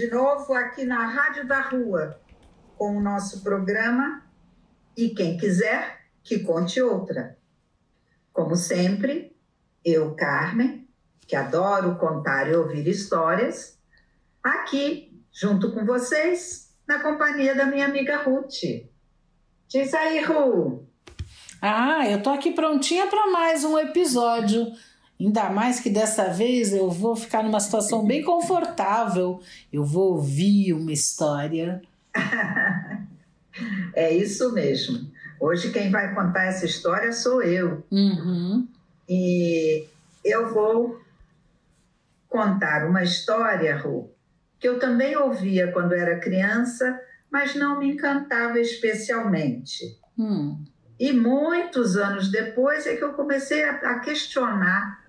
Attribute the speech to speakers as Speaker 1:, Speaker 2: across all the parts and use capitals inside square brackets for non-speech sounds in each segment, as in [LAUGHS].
Speaker 1: De novo aqui na Rádio da Rua, com o nosso programa E Quem Quiser que Conte Outra. Como sempre, eu, Carmen, que adoro contar e ouvir histórias, aqui junto com vocês, na companhia da minha amiga Ruth. Diz aí, Ru.
Speaker 2: Ah, eu tô aqui prontinha para mais um episódio. Ainda mais que dessa vez eu vou ficar numa situação bem confortável. Eu vou ouvir uma história. [LAUGHS]
Speaker 1: é isso mesmo. Hoje quem vai contar essa história sou eu.
Speaker 2: Uhum.
Speaker 1: E eu vou contar uma história, Ru, que eu também ouvia quando era criança, mas não me encantava especialmente.
Speaker 2: Hum.
Speaker 1: E muitos anos depois é que eu comecei a, questionar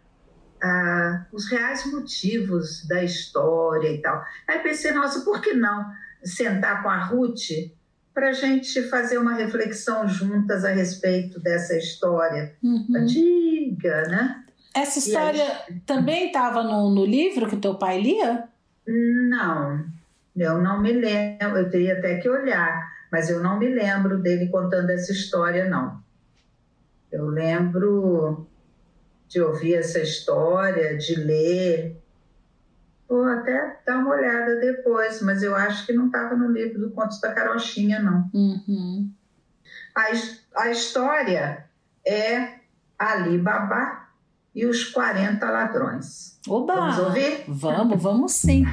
Speaker 1: ah, os reais motivos da história e tal. Aí pensei, nossa, por que não sentar com a Ruth para a gente fazer uma reflexão juntas a respeito dessa história
Speaker 2: uhum.
Speaker 1: antiga, né?
Speaker 2: Essa história aí... também estava no, no livro que teu pai lia?
Speaker 1: Não, eu não me lembro, eu teria até que olhar, mas eu não me lembro dele contando essa história, não. Eu lembro de ouvir essa história, de ler. Vou até dar uma olhada depois, mas eu acho que não estava no livro do Contos da Carochinha, não.
Speaker 2: Uhum.
Speaker 1: A, a história é Ali Babá e os 40 ladrões.
Speaker 2: Oba!
Speaker 1: Vamos ouvir?
Speaker 2: Vamos, vamos sim.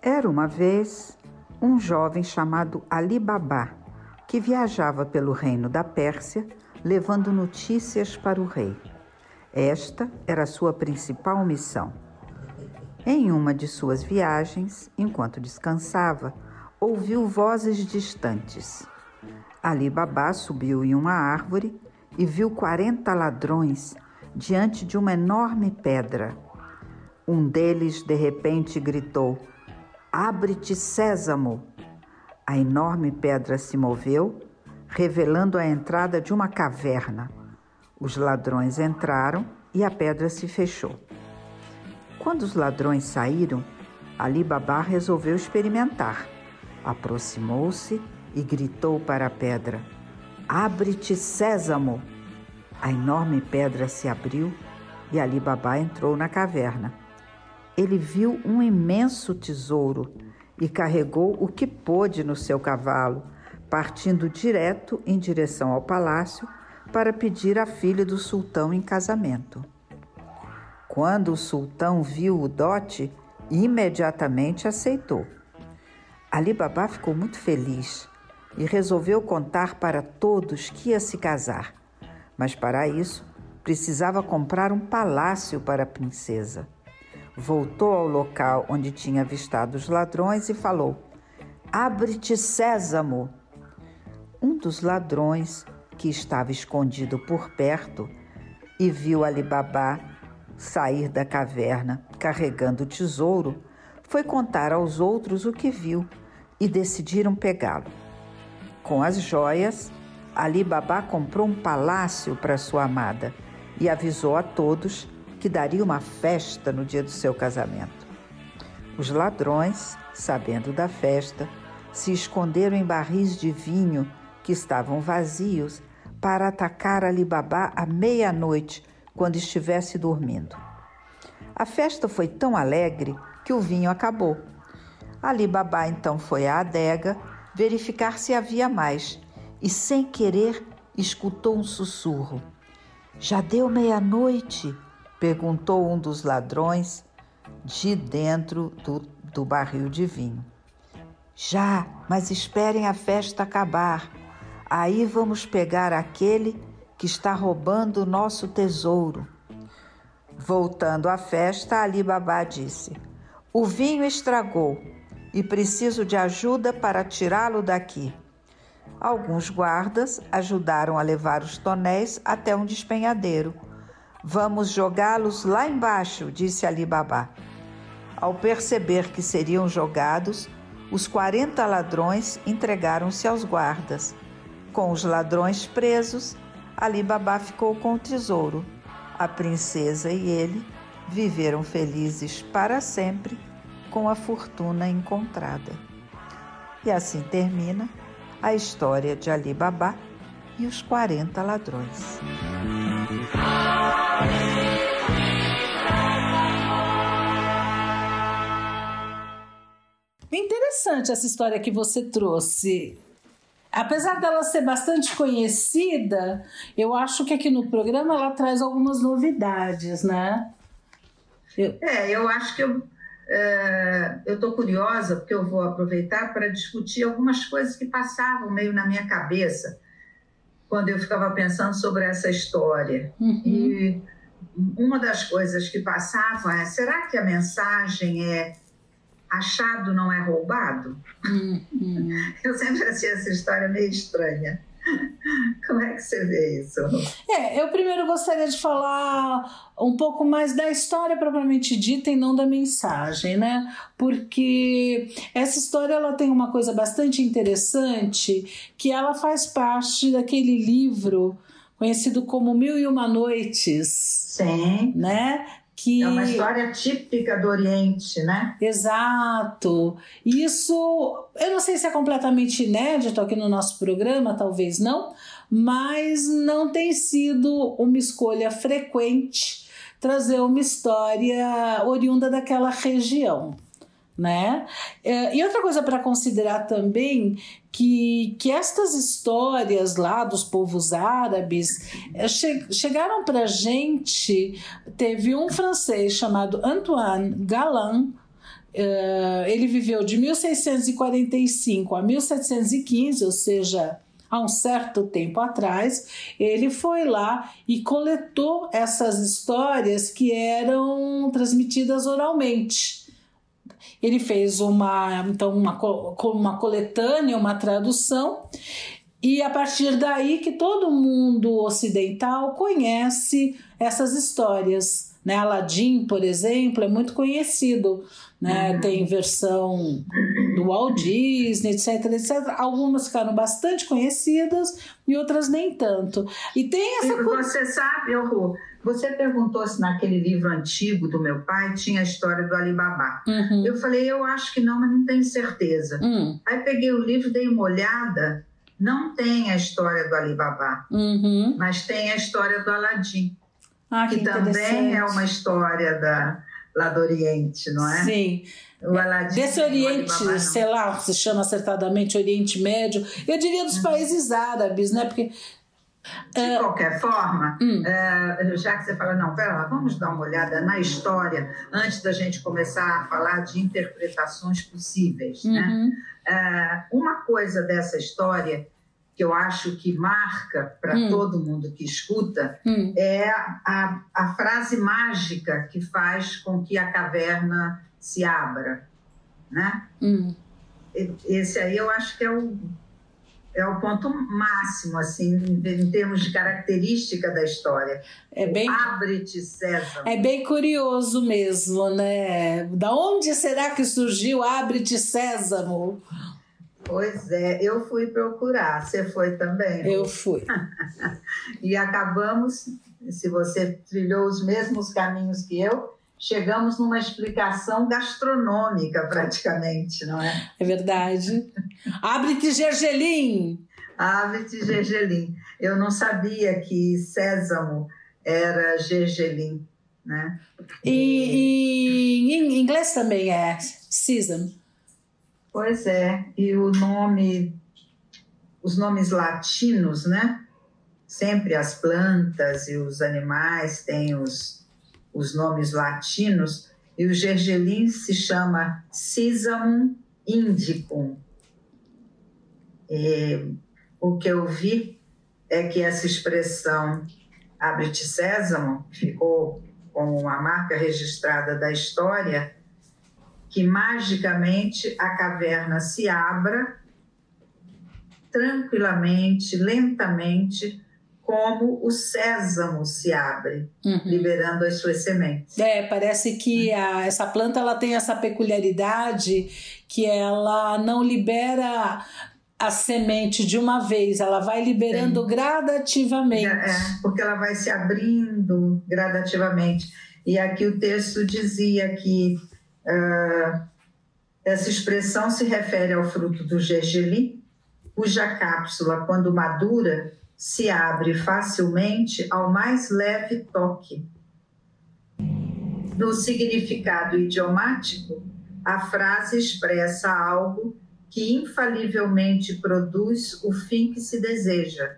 Speaker 1: Era uma vez um jovem chamado Ali Babá, que viajava pelo reino da Pérsia levando notícias para o rei. Esta era sua principal missão. Em uma de suas viagens, enquanto descansava, ouviu vozes distantes. Ali Babá subiu em uma árvore e viu quarenta ladrões diante de uma enorme pedra. Um deles, de repente, gritou: Abre-te, Sésamo! A enorme pedra se moveu, revelando a entrada de uma caverna. Os ladrões entraram e a pedra se fechou. Quando os ladrões saíram, Ali Babá resolveu experimentar. Aproximou-se e gritou para a pedra: Abre-te, Sésamo! A enorme pedra se abriu e Ali Babá entrou na caverna ele viu um imenso tesouro e carregou o que pôde no seu cavalo, partindo direto em direção ao palácio para pedir a filha do sultão em casamento. Quando o sultão viu o dote, imediatamente aceitou. Ali Babá ficou muito feliz e resolveu contar para todos que ia se casar, mas para isso precisava comprar um palácio para a princesa voltou ao local onde tinha avistado os ladrões e falou: Abre-te, Sésamo! Um dos ladrões, que estava escondido por perto e viu Alibabá sair da caverna carregando o tesouro, foi contar aos outros o que viu e decidiram pegá-lo. Com as joias, Alibabá comprou um palácio para sua amada e avisou a todos que daria uma festa no dia do seu casamento. Os ladrões, sabendo da festa, se esconderam em barris de vinho que estavam vazios para atacar Ali Babá à meia-noite, quando estivesse dormindo. A festa foi tão alegre que o vinho acabou. Ali Babá então foi à adega verificar se havia mais e, sem querer, escutou um sussurro: Já deu meia-noite? Perguntou um dos ladrões. de dentro do, do barril de vinho. Já, mas esperem a festa acabar. Aí vamos pegar aquele que está roubando o nosso tesouro. Voltando à festa, Ali Babá disse: O vinho estragou e preciso de ajuda para tirá-lo daqui. Alguns guardas ajudaram a levar os tonéis até um despenhadeiro. Vamos jogá-los lá embaixo, disse Ali Babá. Ao perceber que seriam jogados, os 40 ladrões entregaram-se aos guardas. Com os ladrões presos, Ali Babá ficou com o tesouro. A princesa e ele viveram felizes para sempre com a fortuna encontrada. E assim termina a história de Ali Babá e os 40 ladrões.
Speaker 2: Interessante essa história que você trouxe. Apesar dela ser bastante conhecida, eu acho que aqui no programa ela traz algumas novidades, né?
Speaker 1: Eu... É, eu acho que eu é, eu estou curiosa porque eu vou aproveitar para discutir algumas coisas que passavam meio na minha cabeça quando eu ficava pensando sobre essa história. Uhum. E uma das coisas que passavam é: será que a mensagem é achado não é roubado? Uhum. [LAUGHS] Eu sempre achei essa história meio estranha. [LAUGHS] Como é que você vê isso?
Speaker 2: É, eu primeiro gostaria de falar um pouco mais da história propriamente dita e não da mensagem, né? Porque essa história ela tem uma coisa bastante interessante que ela faz parte daquele livro conhecido como Mil e Uma Noites.
Speaker 1: Sim.
Speaker 2: Né? Que...
Speaker 1: É uma história típica do Oriente, né?
Speaker 2: Exato. Isso, eu não sei se é completamente inédito aqui no nosso programa, talvez não, mas não tem sido uma escolha frequente trazer uma história oriunda daquela região né? É, e outra coisa para considerar também que, que estas histórias lá dos povos árabes é, che chegaram para gente. Teve um francês chamado Antoine Galland. Uh, ele viveu de 1645 a 1715, ou seja, há um certo tempo atrás, ele foi lá e coletou essas histórias que eram transmitidas oralmente. Ele fez uma, então, uma, uma coletânea, uma tradução, e a partir daí que todo mundo ocidental conhece essas histórias. Né? Aladdin, por exemplo, é muito conhecido. Né? Uhum. Tem versão do Walt Disney, etc, etc. Algumas ficaram bastante conhecidas e outras nem tanto. E tem essa.
Speaker 1: Você sabe, Ru, você perguntou se naquele livro antigo do meu pai tinha a história do Alibaba. Uhum. Eu falei, eu acho que não, mas não tenho certeza. Uhum. Aí peguei o livro, dei uma olhada, não tem a história do Alibaba, uhum. mas tem a história do Aladim. Ah, que, que também é uma história da, lá do Oriente, não é?
Speaker 2: Sim. O Aladim, Desse Oriente, Alibaba, sei lá, se chama acertadamente Oriente Médio, eu diria dos uhum. países árabes, né? Porque
Speaker 1: de é... qualquer forma, hum. é, já que você fala, não, pera lá, vamos dar uma olhada na história antes da gente começar a falar de interpretações possíveis. Né? Uhum. Né? É, uma coisa dessa história que eu acho que marca para hum. todo mundo que escuta hum. é a, a frase mágica que faz com que a caverna se abra. Né? Esse aí eu acho que é o é o ponto máximo, assim, em termos de característica da história. É bem, Abre-te, César.
Speaker 2: É bem curioso mesmo, né? Da onde será que surgiu Abre-te, Sésamo?
Speaker 1: Pois é, eu fui procurar. Você foi também?
Speaker 2: Eu fui. [LAUGHS]
Speaker 1: e acabamos, se você trilhou os mesmos caminhos que eu, chegamos numa explicação gastronômica praticamente, não é?
Speaker 2: É verdade. Abre-te gergelim!
Speaker 1: Abre-te gergelim. Eu não sabia que sésamo era gergelim, né?
Speaker 2: E, e em inglês também é sesame.
Speaker 1: Pois é, e o nome, os nomes latinos, né? Sempre as plantas e os animais têm os os nomes latinos, e o gergelim se chama Sisamum indicum. E o que eu vi é que essa expressão abre-te sésamo ficou como a marca registrada da história, que magicamente a caverna se abra tranquilamente, lentamente, como o sésamo se abre, uhum. liberando as suas sementes.
Speaker 2: É, parece que a, essa planta ela tem essa peculiaridade que ela não libera a semente de uma vez, ela vai liberando Sim. gradativamente.
Speaker 1: É, porque ela vai se abrindo gradativamente. E aqui o texto dizia que uh, essa expressão se refere ao fruto do gergelim, cuja cápsula, quando madura, se abre facilmente ao mais leve toque. No significado idiomático, a frase expressa algo que infalivelmente produz o fim que se deseja,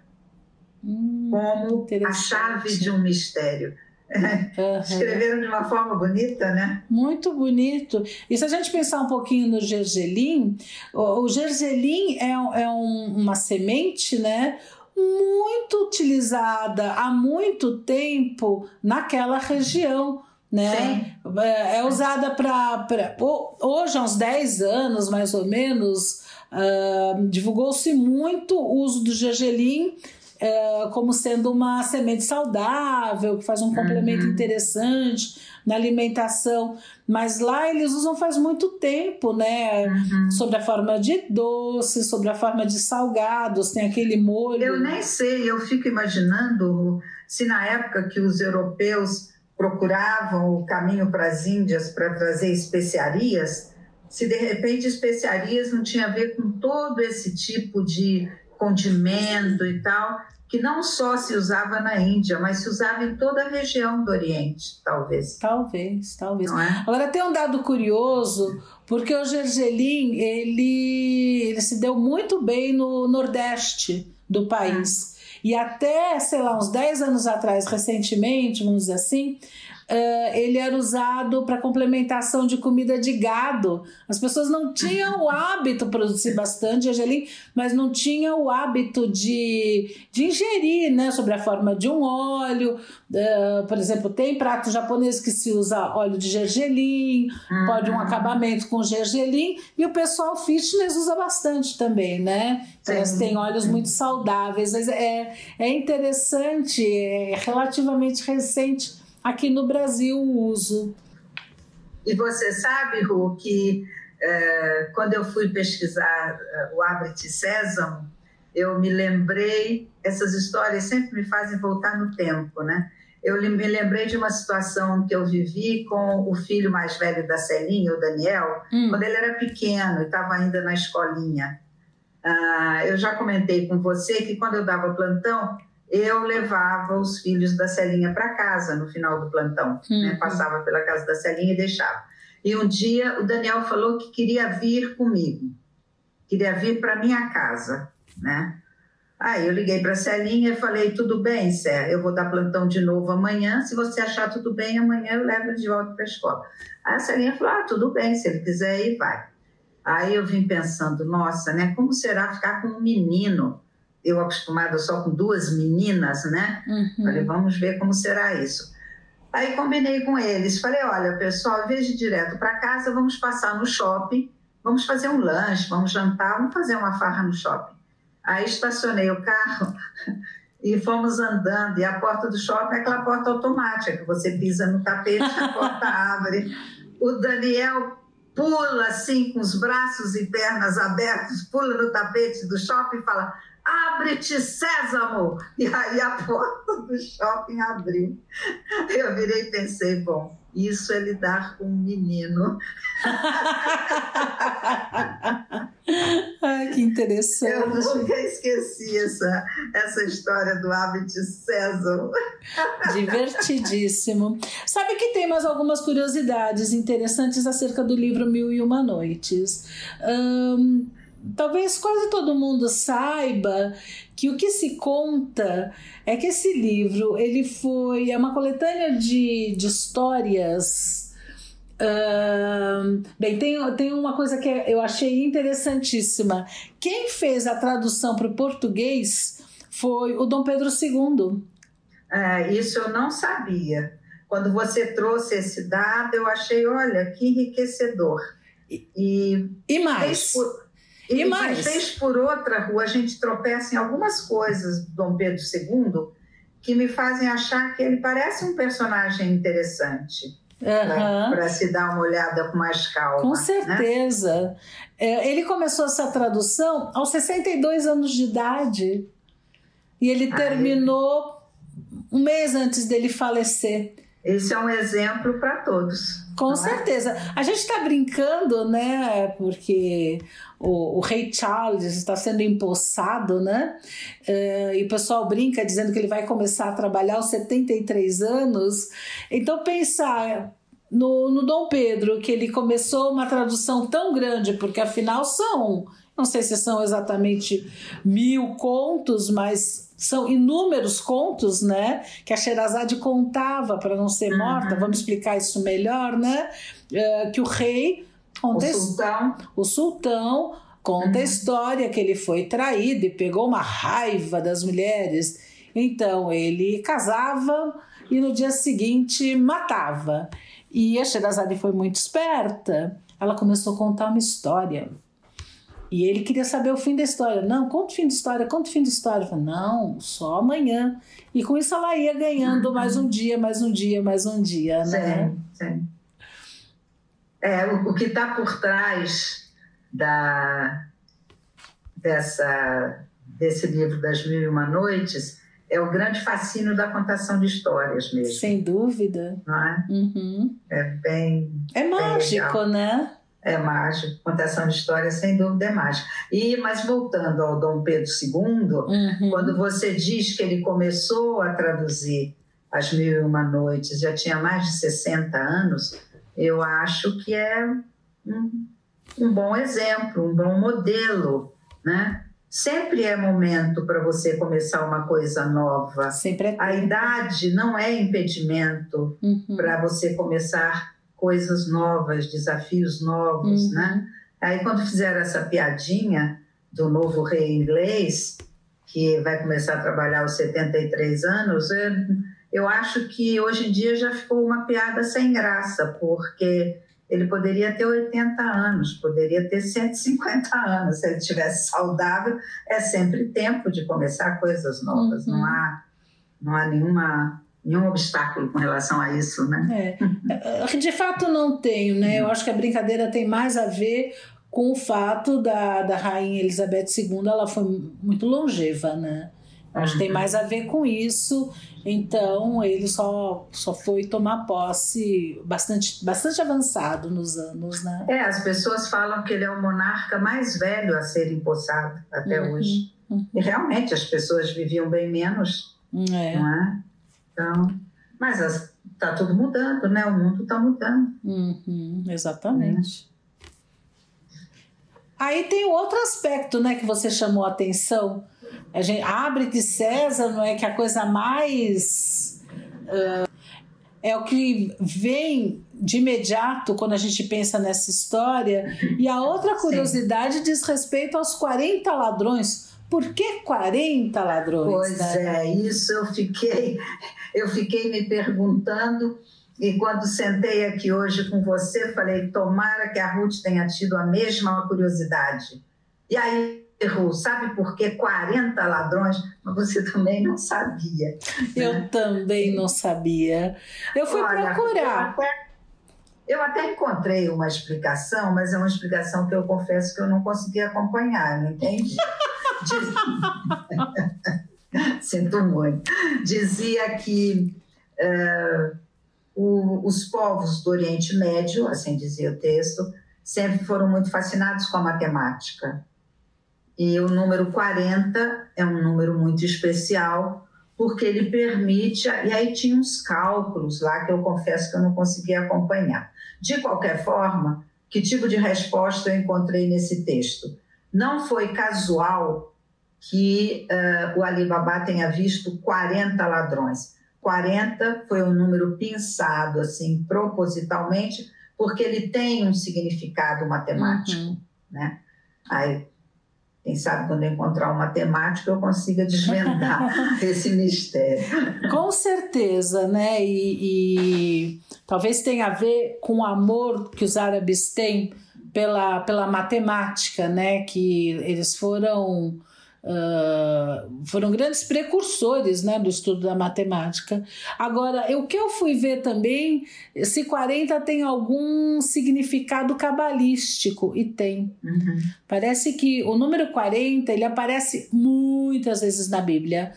Speaker 1: hum, como a chave de um mistério. Uhum. [LAUGHS] Escreveram de uma forma bonita, né?
Speaker 2: Muito bonito. E se a gente pensar um pouquinho no gergelim, o, gergelim é, é um, uma semente, né? Muito utilizada há muito tempo naquela região né? É, é usada para. Hoje, há uns 10 anos mais ou menos, uh, divulgou-se muito o uso do gergelim uh, como sendo uma semente saudável, que faz um complemento uhum. interessante na alimentação. Mas lá eles usam faz muito tempo, né? Uhum. Sobre a forma de doce, sobre a forma de salgados, tem aquele molho.
Speaker 1: Eu nem sei, eu fico imaginando se na época que os europeus procuravam o caminho para as Índias para trazer especiarias, se de repente especiarias não tinha a ver com todo esse tipo de condimento e tal, que não só se usava na Índia, mas se usava em toda a região do Oriente, talvez.
Speaker 2: Talvez, talvez. É? Agora tem um dado curioso, porque o gergelim ele, ele se deu muito bem no Nordeste do país. É. E até, sei lá, uns 10 anos atrás, recentemente, vamos dizer assim, Uh, ele era usado para complementação de comida de gado. As pessoas não tinham o hábito de produzir bastante gergelim, mas não tinham o hábito de, de ingerir, né? Sobre a forma de um óleo. Uh, por exemplo, tem prato japonês que se usa óleo de gergelim, uhum. pode um acabamento com gergelim, e o pessoal fitness usa bastante também, né? Eles têm óleos muito saudáveis. É, é interessante, é relativamente recente aqui no Brasil o uso.
Speaker 1: E você sabe, Ru, que é, quando eu fui pesquisar é, o Abre-te Sésamo, eu me lembrei, essas histórias sempre me fazem voltar no tempo, né? Eu me lembrei de uma situação que eu vivi com o filho mais velho da Celinha, o Daniel, hum. quando ele era pequeno e estava ainda na escolinha. Ah, eu já comentei com você que quando eu dava plantão, eu levava os filhos da Celinha para casa no final do plantão. Né? Uhum. Né? Passava pela casa da Celinha e deixava. E um dia o Daniel falou que queria vir comigo, queria vir para minha casa, né? Aí eu liguei para a Celinha e falei: tudo bem, Cé, eu vou dar plantão de novo amanhã. Se você achar tudo bem, amanhã eu levo ele de volta para a escola. Aí a Celinha falou: ah, tudo bem, se ele quiser ir, vai. Aí eu vim pensando: nossa, né? Como será ficar com um menino? Eu acostumada só com duas meninas, né? Uhum. Falei, vamos ver como será isso. Aí combinei com eles, falei, olha, pessoal, ir direto para casa, vamos passar no shopping, vamos fazer um lanche, vamos jantar, vamos fazer uma farra no shopping. Aí estacionei o carro [LAUGHS] e fomos andando, e a porta do shopping é aquela porta automática, que você pisa no tapete, a porta [LAUGHS] abre. O Daniel pula assim, com os braços e pernas abertos, pula no tapete do shopping e fala: abre-te sésamo! E aí a porta do shopping abriu. Eu virei e pensei, bom, isso é lidar com um menino. [LAUGHS]
Speaker 2: Ai, que interessante.
Speaker 1: Eu nunca esqueci essa, essa história do hábito sésamo. [LAUGHS]
Speaker 2: Divertidíssimo. Sabe que tem mais algumas curiosidades interessantes acerca do livro Mil e Uma Noites. Um, talvez quase todo mundo saiba que o que se conta é que esse livro ele foi é uma coletânea de, de histórias Uh, bem, tem, tem uma coisa que eu achei interessantíssima. Quem fez a tradução para o português foi o Dom Pedro II.
Speaker 1: É, isso eu não sabia. Quando você trouxe esse dado, eu achei, olha, que enriquecedor.
Speaker 2: E, e mais?
Speaker 1: Por, e, e mais? Fez por outra rua, a gente tropeça em algumas coisas do Dom Pedro II que me fazem achar que ele parece um personagem interessante. Uhum. Para se dar uma olhada com mais calma.
Speaker 2: Com né? certeza. Né? É, ele começou essa tradução aos 62 anos de idade. E ele terminou um mês antes dele falecer.
Speaker 1: Esse é um exemplo para todos.
Speaker 2: Com é? certeza. É? A gente está brincando, né? Porque o, o, rei Charles está sendo empossado, né? Uh, e o pessoal brinca dizendo que ele vai começar a trabalhar aos 73 anos. Então, pensar no, no Dom Pedro, que ele começou uma tradução tão grande, porque afinal são, não sei se são exatamente mil contos, mas são inúmeros contos, né? Que a Sherazade contava para não ser morta. Uhum. Vamos explicar isso melhor, né? Uh, que o rei
Speaker 1: conta o sultão,
Speaker 2: o sultão conta uhum. a história que ele foi traído e pegou uma raiva das mulheres. Então ele casava e no dia seguinte matava. E a Sherazade foi muito esperta. Ela começou a contar uma história e ele queria saber o fim da história. Não, conta o fim da história, conta o fim da história. Eu falei, não, só amanhã. E com isso ela ia ganhando mais um dia, mais um dia, mais um dia, né?
Speaker 1: Sim, sim. É, o, o que está por trás da, dessa, desse livro das Mil e Uma Noites é o grande fascínio da contação de histórias mesmo.
Speaker 2: Sem dúvida.
Speaker 1: Não é?
Speaker 2: Uhum.
Speaker 1: É bem.
Speaker 2: É mágico,
Speaker 1: bem
Speaker 2: né?
Speaker 1: É mágico, contação de história sem dúvida é mágica. E mas voltando ao Dom Pedro II, uhum. quando você diz que ele começou a traduzir As Mil e Uma Noites, já tinha mais de 60 anos, eu acho que é um, um bom exemplo, um bom modelo, né? Sempre é momento para você começar uma coisa nova.
Speaker 2: Sempre é
Speaker 1: a idade não é impedimento uhum. para você começar coisas novas, desafios novos, uhum. né? Aí quando fizeram essa piadinha do novo rei inglês, que vai começar a trabalhar aos 73 anos, eu, eu acho que hoje em dia já ficou uma piada sem graça, porque ele poderia ter 80 anos, poderia ter 150 anos, se ele estivesse saudável, é sempre tempo de começar coisas novas, uhum. não há não há nenhuma nenhum obstáculo com relação a isso, né?
Speaker 2: É. [LAUGHS] De fato não tenho, né? Eu acho que a brincadeira tem mais a ver com o fato da, da rainha Elizabeth II, ela foi muito longeva, né? Acho que tem uhum. mais a ver com isso. Então, ele só, só foi tomar posse bastante, bastante avançado nos anos, né?
Speaker 1: É, as pessoas falam que ele é o monarca mais velho a ser empossado até uhum, hoje. Uhum. E realmente as pessoas viviam bem menos, é. não é? Então, mas está tudo mudando, né? O mundo está mudando.
Speaker 2: Uhum, exatamente. É. Aí tem outro aspecto, né, que você chamou a atenção. A gente abre de César, não é que a coisa mais uh, é o que vem de imediato quando a gente pensa nessa história. E a outra curiosidade Sim. diz respeito aos 40 ladrões. Por que 40 ladrões?
Speaker 1: Pois
Speaker 2: né?
Speaker 1: é, isso eu fiquei eu fiquei me perguntando, e quando sentei aqui hoje com você, falei: tomara que a Ruth tenha tido a mesma curiosidade. E aí errou, sabe por quê? 40 ladrões, mas você também não sabia.
Speaker 2: Eu né? também não sabia. Eu fui Olha, procurar.
Speaker 1: Eu até, eu até encontrei uma explicação, mas é uma explicação que eu confesso que eu não consegui acompanhar, não entendi. [LAUGHS] [LAUGHS] Sinto muito. Dizia que uh, o, os povos do Oriente Médio, assim dizia o texto, sempre foram muito fascinados com a matemática. E o número 40 é um número muito especial, porque ele permite. E aí tinha uns cálculos lá que eu confesso que eu não conseguia acompanhar. De qualquer forma, que tipo de resposta eu encontrei nesse texto? Não foi casual que uh, o Alibaba tenha visto 40 ladrões. 40 foi um número pensado assim propositalmente porque ele tem um significado matemático, uhum. né? Aí, quem sabe quando eu encontrar um matemático eu consiga desvendar [LAUGHS] esse mistério.
Speaker 2: Com certeza, né? E, e, talvez tenha a ver com o amor que os árabes têm pela, pela matemática, né? Que eles foram Uh, foram grandes precursores né, do estudo da matemática. Agora, o que eu fui ver também, se 40 tem algum significado cabalístico, e tem. Uhum. Parece que o número 40 ele aparece muitas vezes na Bíblia,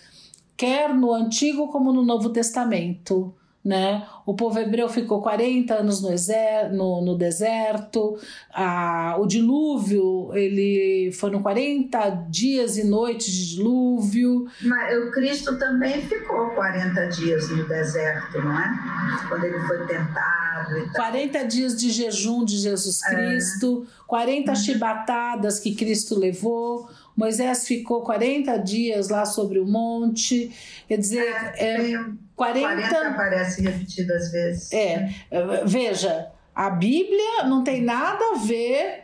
Speaker 2: quer no Antigo como no Novo Testamento né? O povo hebreu ficou 40 anos no, exer no, no deserto, a, o dilúvio, ele foram 40 dias e noites de dilúvio.
Speaker 1: Mas o Cristo também ficou 40 dias no deserto, não é? Quando ele foi tentado e tal.
Speaker 2: 40 dias de jejum de Jesus é. Cristo, é. 40 chibatadas que Cristo levou, Moisés ficou 40 dias lá sobre o monte, quer dizer,
Speaker 1: é, é 40, 40 aparece repetido às vezes.
Speaker 2: É, veja, a Bíblia não tem nada a ver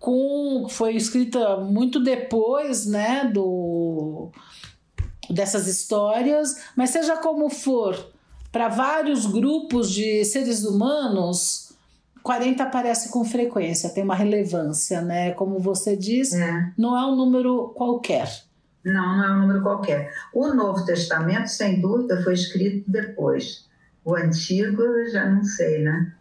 Speaker 2: com foi escrita muito depois, né, do dessas histórias, mas seja como for, para vários grupos de seres humanos, 40 aparece com frequência, tem uma relevância, né? Como você diz, é. não é um número qualquer.
Speaker 1: Não, não é um número qualquer. O Novo Testamento, sem dúvida, foi escrito depois. O Antigo, eu já não sei, né?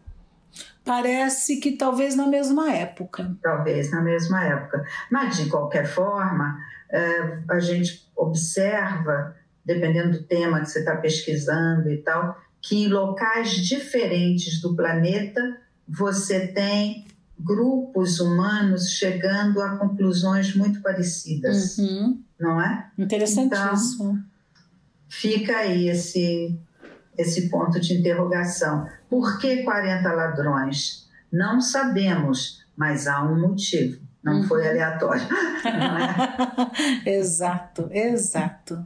Speaker 2: Parece que talvez na mesma época.
Speaker 1: Talvez na mesma época. Mas, de qualquer forma, é, a gente observa, dependendo do tema que você está pesquisando e tal, que em locais diferentes do planeta você tem grupos humanos chegando a conclusões muito parecidas, uhum. não é?
Speaker 2: Interessantíssimo. Então,
Speaker 1: fica aí esse, esse ponto de interrogação. Por que 40 ladrões? Não sabemos, mas há um motivo. Não uhum. foi aleatório. [LAUGHS] Não
Speaker 2: é? [LAUGHS] exato, exato.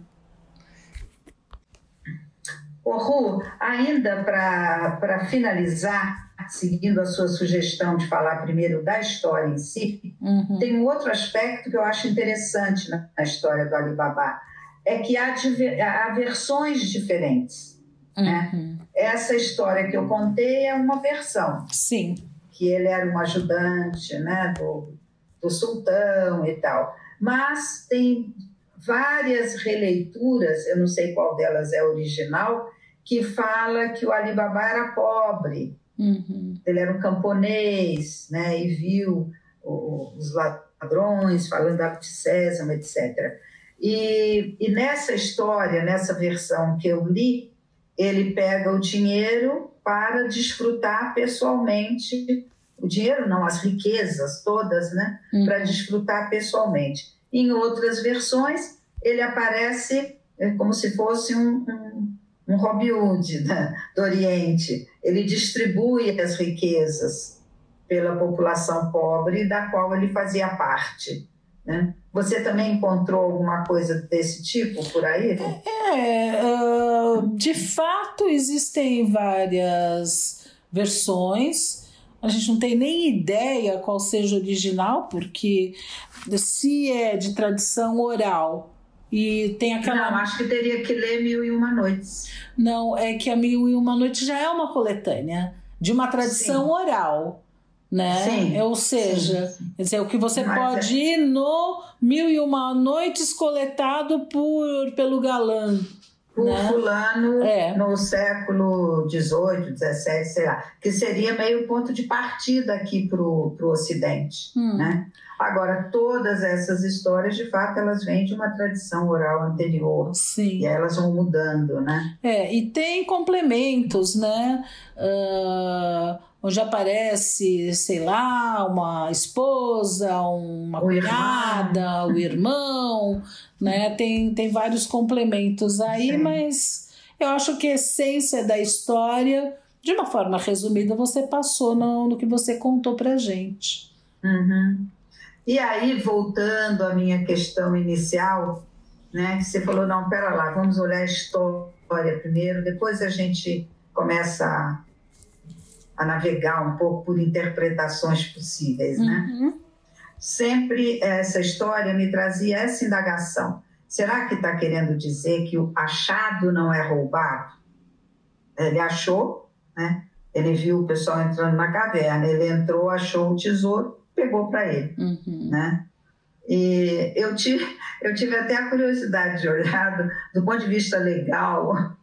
Speaker 1: Ô, Ru, ainda para finalizar, seguindo a sua sugestão de falar primeiro da história em si, uhum. tem um outro aspecto que eu acho interessante na, na história do Alibaba, é que há, há versões diferentes. Né? Uhum. Né? Essa história que eu contei é uma versão.
Speaker 2: Sim.
Speaker 1: Que ele era um ajudante né, do, do sultão e tal. Mas tem várias releituras, eu não sei qual delas é original, que fala que o Alibaba era pobre Uhum. Ele era um camponês, né, e viu os ladrões falando da sésamo, etc. E, e nessa história, nessa versão que eu li, ele pega o dinheiro para desfrutar pessoalmente o dinheiro não, as riquezas todas, né, uhum. para desfrutar pessoalmente. Em outras versões, ele aparece é, como se fosse um, um um Robin Hood né, do Oriente. Ele distribui as riquezas pela população pobre da qual ele fazia parte. Né? Você também encontrou alguma coisa desse tipo por aí?
Speaker 2: É, uh, de fato existem várias versões. A gente não tem nem ideia qual seja original, porque se é de tradição oral e tem aquela.
Speaker 1: Não, acho que teria que ler Mil e Uma Noites.
Speaker 2: Não, é que a Mil e Uma Noites já é uma coletânea de uma tradição sim. oral. Né? Sim, Ou seja, sim, sim. Dizer, o que você Mas pode é... ir no Mil e Uma Noites coletado por, pelo galã.
Speaker 1: Por né? fulano é. no século XVIII, XVII, sei lá, que seria meio ponto de partida aqui para o Ocidente. Hum. Né? Agora, todas essas histórias, de fato, elas vêm de uma tradição oral anterior. Sim. E elas vão mudando, né?
Speaker 2: É, e tem complementos, né? Uh, onde aparece, sei lá, uma esposa, uma o cunhada, irmão. o irmão, né? Tem, tem vários complementos aí, Sim. mas eu acho que a essência da história, de uma forma resumida, você passou no, no que você contou pra gente.
Speaker 1: Uhum. E aí, voltando à minha questão inicial, né, que você falou, não, pera lá, vamos olhar a história primeiro, depois a gente começa a, a navegar um pouco por interpretações possíveis, né? Uhum. Sempre essa história me trazia essa indagação. Será que está querendo dizer que o achado não é roubado? Ele achou, né? Ele viu o pessoal entrando na caverna, ele entrou, achou o tesouro, pegou para ele, uhum. né? E eu tive, eu tive até a curiosidade de olhar do, do ponto de vista legal,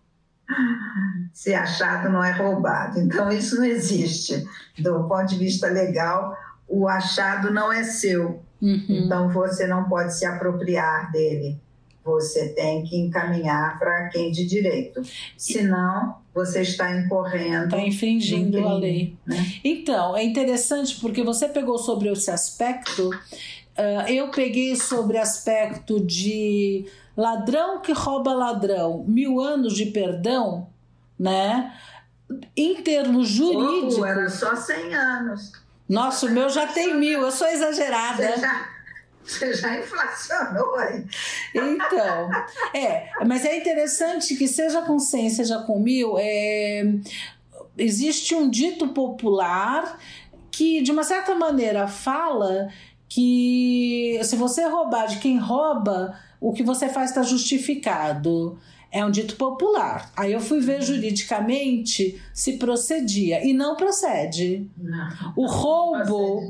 Speaker 1: se achado não é roubado. Então, isso não existe. Do ponto de vista legal, o achado não é seu. Uhum. Então, você não pode se apropriar dele. Você tem que encaminhar para quem de direito. Senão, você está incorrendo.
Speaker 2: Está infringindo crime, a lei. Né? Então, é interessante porque você pegou sobre esse aspecto. Uh, eu peguei sobre aspecto de ladrão que rouba ladrão, mil anos de perdão, né? Em termos jurídicos. Oh,
Speaker 1: era só 100 anos.
Speaker 2: Nossa, o meu já tem mil, eu sou exagerada.
Speaker 1: Você já, você já inflacionou aí.
Speaker 2: Então, é, mas é interessante que seja com 100, seja com mil, é, existe um dito popular que, de uma certa maneira, fala que se você roubar de quem rouba, o que você faz está justificado. É um dito popular. Aí eu fui ver juridicamente se procedia. E não procede. Não, o roubo,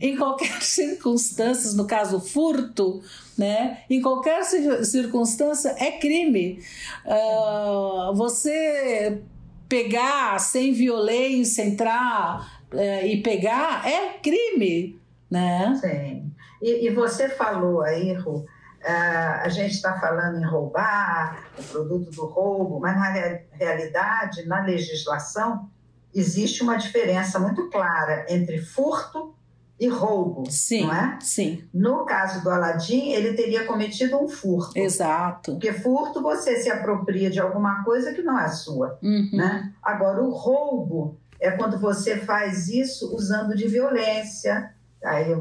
Speaker 2: em qualquer [LAUGHS] circunstância, no caso furto, né? Em qualquer circunstância é crime. Uh, você pegar sem violência, entrar uh, e pegar é crime, né?
Speaker 1: Sim. E, e você falou aí, ah, a gente está falando em roubar, o produto do roubo, mas na realidade, na legislação, existe uma diferença muito clara entre furto e roubo,
Speaker 2: sim,
Speaker 1: não é?
Speaker 2: Sim.
Speaker 1: No caso do Aladim, ele teria cometido um furto.
Speaker 2: Exato.
Speaker 1: Porque furto você se apropria de alguma coisa que não é sua, uhum. né? Agora o roubo é quando você faz isso usando de violência, aí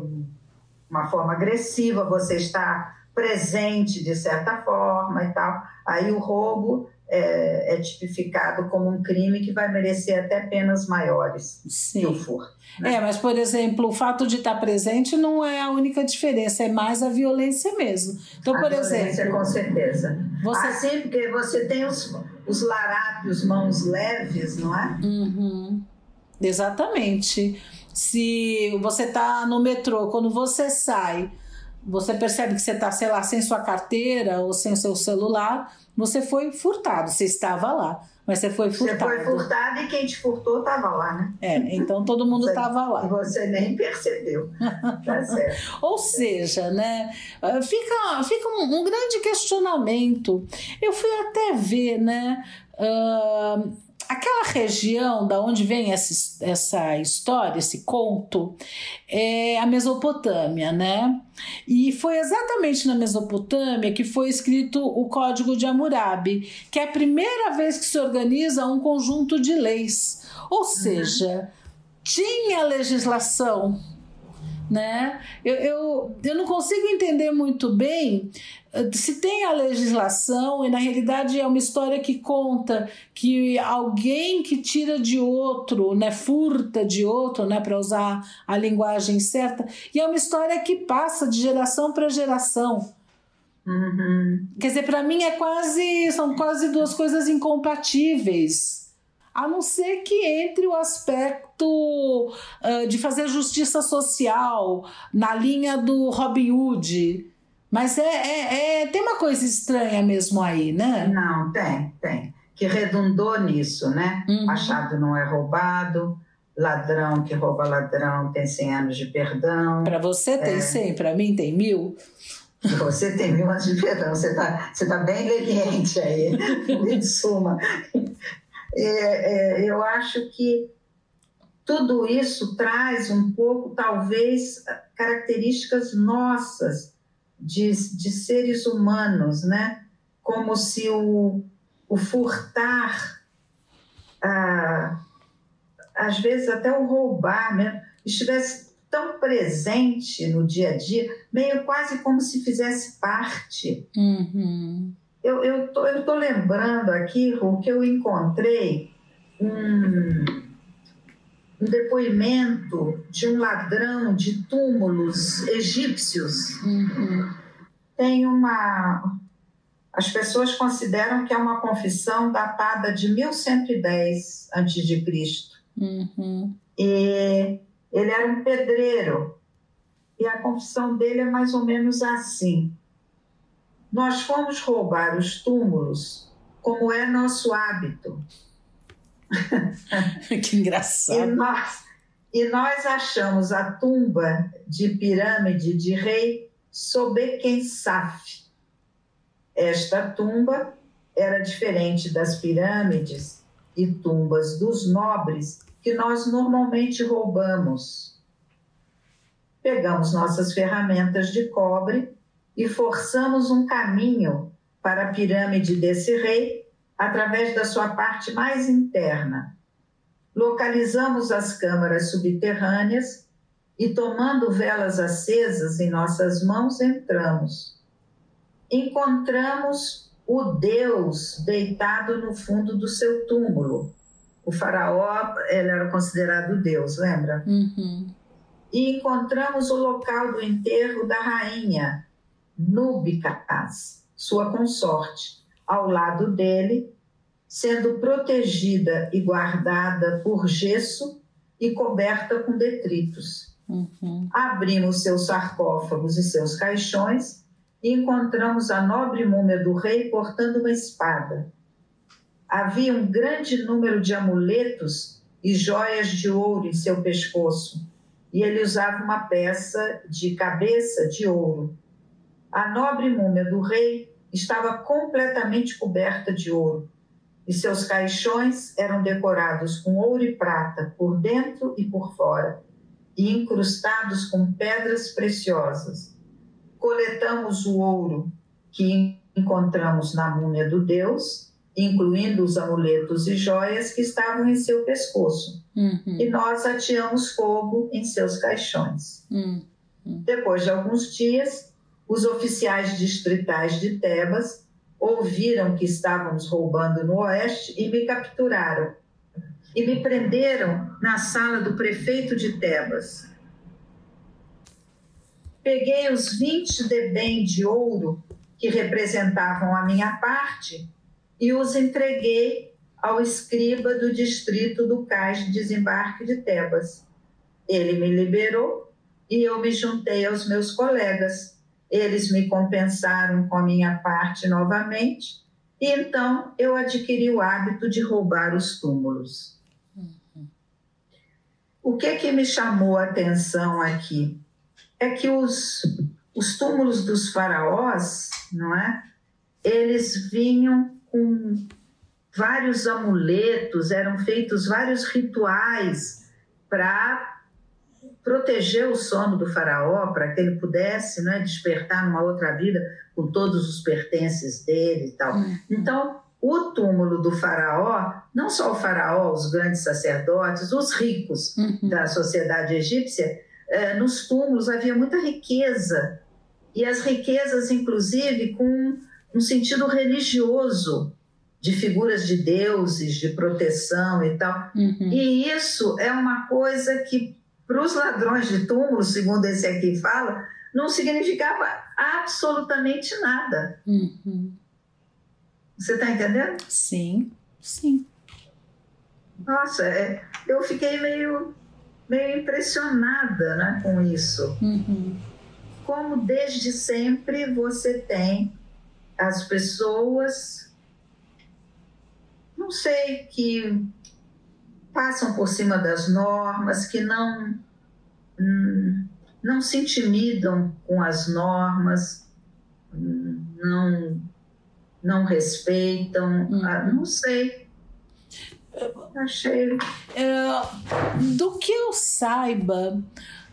Speaker 1: uma forma agressiva, você está presente de certa forma e tal. Aí o roubo é, é, tipificado como um crime que vai merecer até penas maiores Sim. que o furto.
Speaker 2: Né? É, mas, por exemplo, o fato de estar presente não é a única diferença, é mais a violência mesmo. Então,
Speaker 1: a
Speaker 2: por
Speaker 1: violência,
Speaker 2: exemplo.
Speaker 1: com certeza. Você... Assim, porque você tem os, os larápios, mãos leves, não é?
Speaker 2: Uhum. Exatamente. Se você está no metrô, quando você sai você percebe que você está, sei lá, sem sua carteira ou sem seu celular, você foi furtado, você estava lá, mas você foi furtado.
Speaker 1: Você foi furtado e quem te furtou estava lá, né?
Speaker 2: É, então todo mundo [LAUGHS] estava lá.
Speaker 1: E você nem percebeu. [LAUGHS] tá certo.
Speaker 2: ou seja, né, fica, fica um, um, grande questionamento. Eu fui até ver, né, uh, aquela região da onde vem essa, essa história, esse conto, é a Mesopotâmia, né? E foi exatamente na Mesopotâmia que foi escrito o Código de Hammurabi, que é a primeira vez que se organiza um conjunto de leis. Ou uhum. seja, tinha legislação né? Eu, eu, eu não consigo entender muito bem se tem a legislação e na realidade é uma história que conta que alguém que tira de outro, né, furta de outro, né, para usar a linguagem certa, e é uma história que passa de geração para geração.
Speaker 1: Uhum.
Speaker 2: Quer dizer, para mim é quase são quase duas coisas incompatíveis a não ser que entre o aspecto uh, de fazer justiça social na linha do Robin Hood. Mas é, é, é, tem uma coisa estranha mesmo aí, né?
Speaker 1: Não, tem, tem. Que redundou nisso, né? Uhum. Achado não é roubado, ladrão que rouba ladrão tem 100 anos de perdão.
Speaker 2: Para você tem é... 100, para mim tem mil.
Speaker 1: Você tem mil anos de perdão, você está você tá bem leniente aí, [LAUGHS] em suma é, é, eu acho que tudo isso traz um pouco, talvez, características nossas de, de seres humanos, né? Como se o, o furtar, às vezes até o roubar, né? estivesse tão presente no dia a dia, meio quase como se fizesse parte.
Speaker 2: Uhum.
Speaker 1: Eu estou eu tô lembrando aqui, Ru, que eu encontrei um, um depoimento de um ladrão de túmulos egípcios.
Speaker 2: Uhum.
Speaker 1: Tem uma. As pessoas consideram que é uma confissão datada de 1110 a.C.
Speaker 2: Uhum.
Speaker 1: E ele era um pedreiro. E a confissão dele é mais ou menos assim: Nós fomos roubar os túmulos, como é nosso hábito. [LAUGHS]
Speaker 2: que engraçado.
Speaker 1: E nós, e nós achamos a tumba de pirâmide de rei Sobekensaf. Esta tumba era diferente das pirâmides e tumbas dos nobres que nós normalmente roubamos. Pegamos nossas ferramentas de cobre e forçamos um caminho para a pirâmide desse rei através da sua parte mais interna. Localizamos as câmaras subterrâneas e, tomando velas acesas em nossas mãos, entramos. Encontramos o Deus deitado no fundo do seu túmulo. O faraó ele era considerado Deus, lembra?
Speaker 2: Uhum.
Speaker 1: E encontramos o local do enterro da rainha, Nubicapaz, sua consorte, ao lado dele, sendo protegida e guardada por gesso e coberta com detritos.
Speaker 2: Uhum.
Speaker 1: Abrimos seus sarcófagos e seus caixões e encontramos a nobre múmia do rei portando uma espada. Havia um grande número de amuletos e joias de ouro em seu pescoço, e ele usava uma peça de cabeça de ouro. A nobre múmia do rei estava completamente coberta de ouro, e seus caixões eram decorados com ouro e prata por dentro e por fora, e incrustados com pedras preciosas. Coletamos o ouro que encontramos na múmia do Deus, incluindo os amuletos e joias que estavam em seu pescoço,
Speaker 2: Uhum.
Speaker 1: e nós ateamos fogo em seus caixões.
Speaker 2: Uhum.
Speaker 1: Depois de alguns dias, os oficiais distritais de Tebas ouviram que estávamos roubando no oeste e me capturaram. E me prenderam na sala do prefeito de Tebas. Peguei os 20 debem de ouro que representavam a minha parte e os entreguei ao escriba do distrito do cais de desembarque de Tebas. Ele me liberou e eu me juntei aos meus colegas. Eles me compensaram com a minha parte novamente, e então eu adquiri o hábito de roubar os túmulos. O que que me chamou a atenção aqui é que os, os túmulos dos faraós, não é? Eles vinham com vários amuletos, eram feitos vários rituais para proteger o sono do faraó, para que ele pudesse né, despertar numa outra vida com todos os pertences dele e tal.
Speaker 2: Uhum.
Speaker 1: Então, o túmulo do faraó, não só o faraó, os grandes sacerdotes, os ricos
Speaker 2: Uhum.
Speaker 1: da sociedade egípcia, eh, nos túmulos havia muita riqueza, e as riquezas, inclusive, com um sentido religioso, de figuras de deuses, de proteção e tal.
Speaker 2: Uhum.
Speaker 1: E isso é uma coisa que, para os ladrões de túmulos, segundo esse aqui fala, não significava absolutamente nada.
Speaker 2: Uhum.
Speaker 1: Você está entendendo?
Speaker 2: Sim, sim.
Speaker 1: Nossa, é, eu fiquei meio, meio impressionada né, com isso.
Speaker 2: Uhum.
Speaker 1: Como desde sempre você tem as pessoas, não sei, que passam por cima das normas, que não, hum, não se intimidam com as normas, hum, não, não respeitam,
Speaker 2: Uhum.
Speaker 1: ah, não sei. Achei.
Speaker 2: É, do que eu saiba,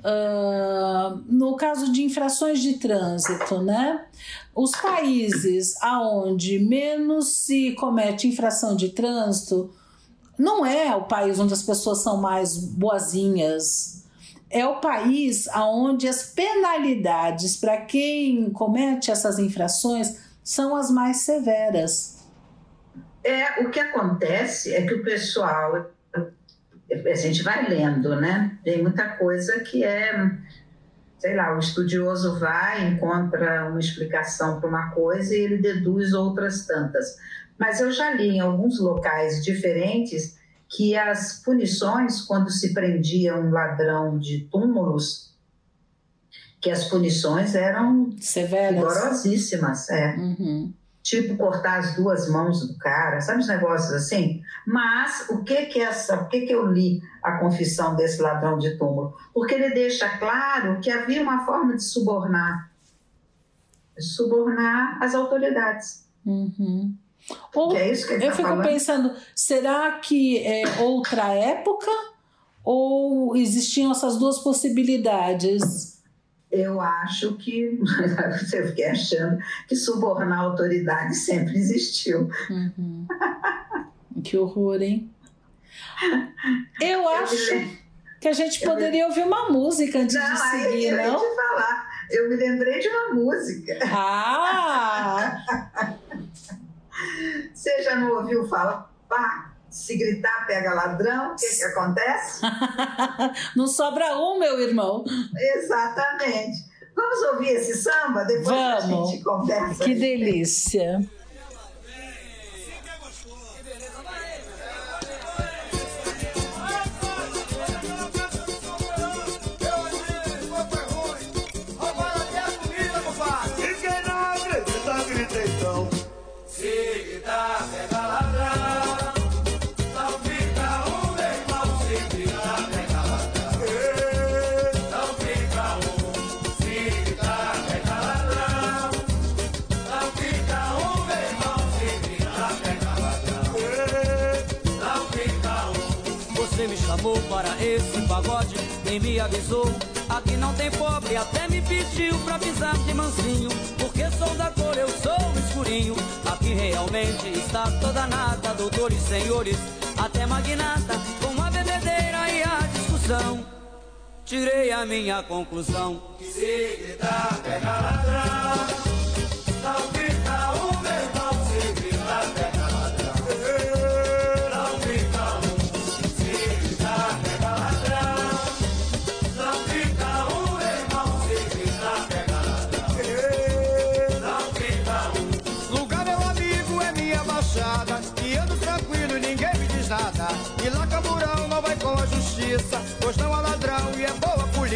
Speaker 2: ah, no caso de infrações de trânsito, né? Os países aonde menos se comete infração de trânsito não é o país onde as pessoas são mais boazinhas. É o país aonde as penalidades para quem comete essas infrações são as mais severas.
Speaker 1: É, o que acontece é que o pessoal a gente vai lendo, né? Tem muita coisa que é, sei lá, o estudioso vai, encontra uma explicação para uma coisa e ele deduz outras tantas. Mas eu já li em alguns locais diferentes que as punições, quando se prendia um ladrão de túmulos, que as punições eram
Speaker 2: severas,
Speaker 1: rigorosíssimas, é.
Speaker 2: Uhum
Speaker 1: tipo cortar as duas mãos do cara, sabe os negócios assim? Mas o que que essa, o que que eu li a confissão desse ladrão de túmulo? Porque ele deixa claro que havia uma forma de subornar, subornar as autoridades.
Speaker 2: Uhum. Ou, é isso que ele eu tá fico falando? pensando, será que é outra época ou existiam essas duas possibilidades?
Speaker 1: eu acho que [LAUGHS] eu fiquei achando que subornar a autoridade sempre existiu.
Speaker 2: Uhum. que horror, hein? Eu acho eu que a gente poderia ouvir uma música antes
Speaker 1: não,
Speaker 2: de seguir,
Speaker 1: eu
Speaker 2: não?
Speaker 1: Te falar. Eu me lembrei de uma música.
Speaker 2: Ah! [LAUGHS]
Speaker 1: Você já não ouviu falar? Pá, se gritar, pega ladrão, o que, que acontece? [LAUGHS]
Speaker 2: Não sobra um, meu irmão.
Speaker 1: Exatamente. Vamos ouvir esse samba? Depois Vamos. a gente conversa.
Speaker 2: Que delícia.
Speaker 3: Esse pagode, quem me avisou. Aqui não tem pobre, até me pediu pra pisar de mansinho. Porque sou da cor, eu sou escurinho. Aqui realmente está toda nata, doutores, senhores, até magnata, com a bebedeira e a discussão. Tirei a minha conclusão. Que se gritar, pega ladrão.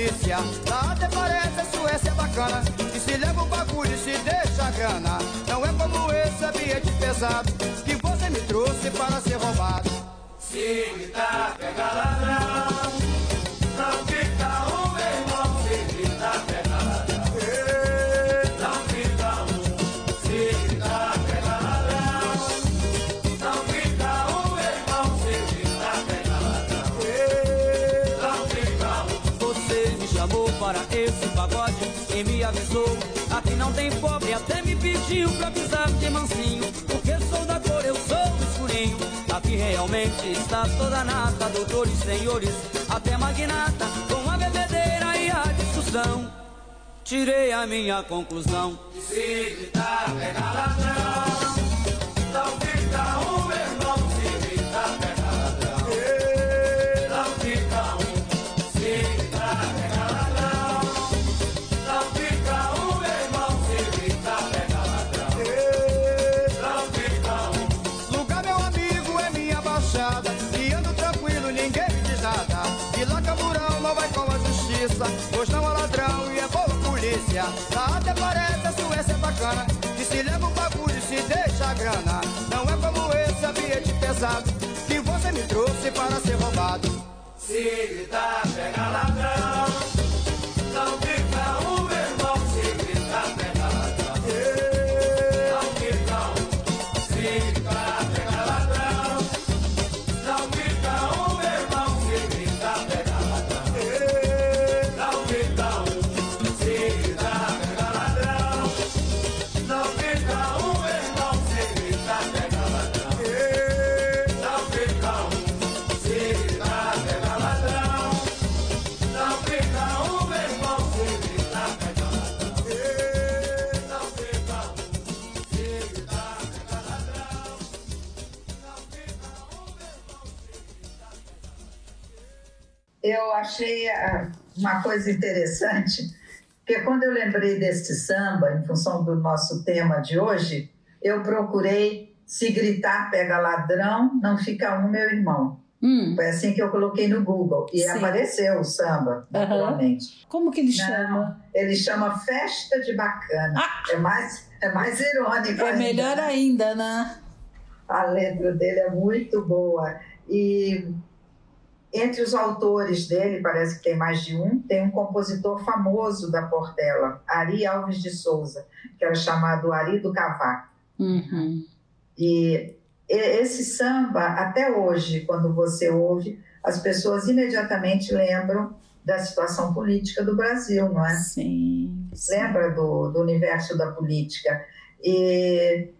Speaker 3: Boa polícia. Lá até parece a Suécia é bacana, que se leva o bagulho e se deixa a grana. Não é como esse ambiente pesado, que você me trouxe para ser roubado. Se gritar, pega ladrão, Tem pobre, até me pediu pra pisar de mansinho. Porque sou da cor, eu sou escurinho. Aqui realmente está toda nata, doutores, senhores, até magnata, com a bebedeira e a discussão. Tirei a minha conclusão. Se gritar, pega ladrão, não fica um irmão, justiça, pois não há ladrão e é boa polícia. Lá até parece a Suécia é bacana, que se leva o bagulho e se deixa a grana. Não é como esse ambiente pesado, que você me trouxe para ser roubado. Se gritar, pega ladrão,
Speaker 1: achei ah, uma coisa interessante, porque quando eu lembrei deste samba, em função do nosso tema de hoje, eu procurei se gritar pega ladrão, não fica um meu irmão. Hum. Foi assim que eu coloquei no Google. E Sim. apareceu o samba, naturalmente. Uhum.
Speaker 2: Como que ele chama?
Speaker 1: Ele chama Festa de Bacana. Ah. É, mais, é mais irônico.
Speaker 2: É ainda. melhor ainda, né?
Speaker 1: A letra dele é muito boa. E entre os autores dele, parece que tem mais de um, tem um compositor famoso da Portela, Ari Alves de Souza, que era chamado Ari do Cavaco. Uhum. E esse samba, até hoje, quando você ouve, as pessoas imediatamente lembram da situação política do Brasil, não é?
Speaker 2: Sim. sim.
Speaker 1: Lembra do, do universo da política. E,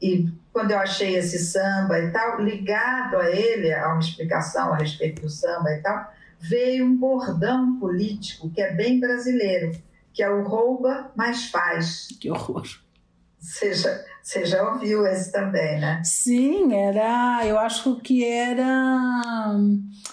Speaker 1: e quando eu achei esse samba e tal, ligado a ele, a uma explicação a respeito do samba e tal, veio um bordão político que é bem brasileiro, que é o rouba, mas faz.
Speaker 2: Que horror.
Speaker 1: Você já, você já ouviu esse também, né?
Speaker 2: Sim, era. Eu acho que era.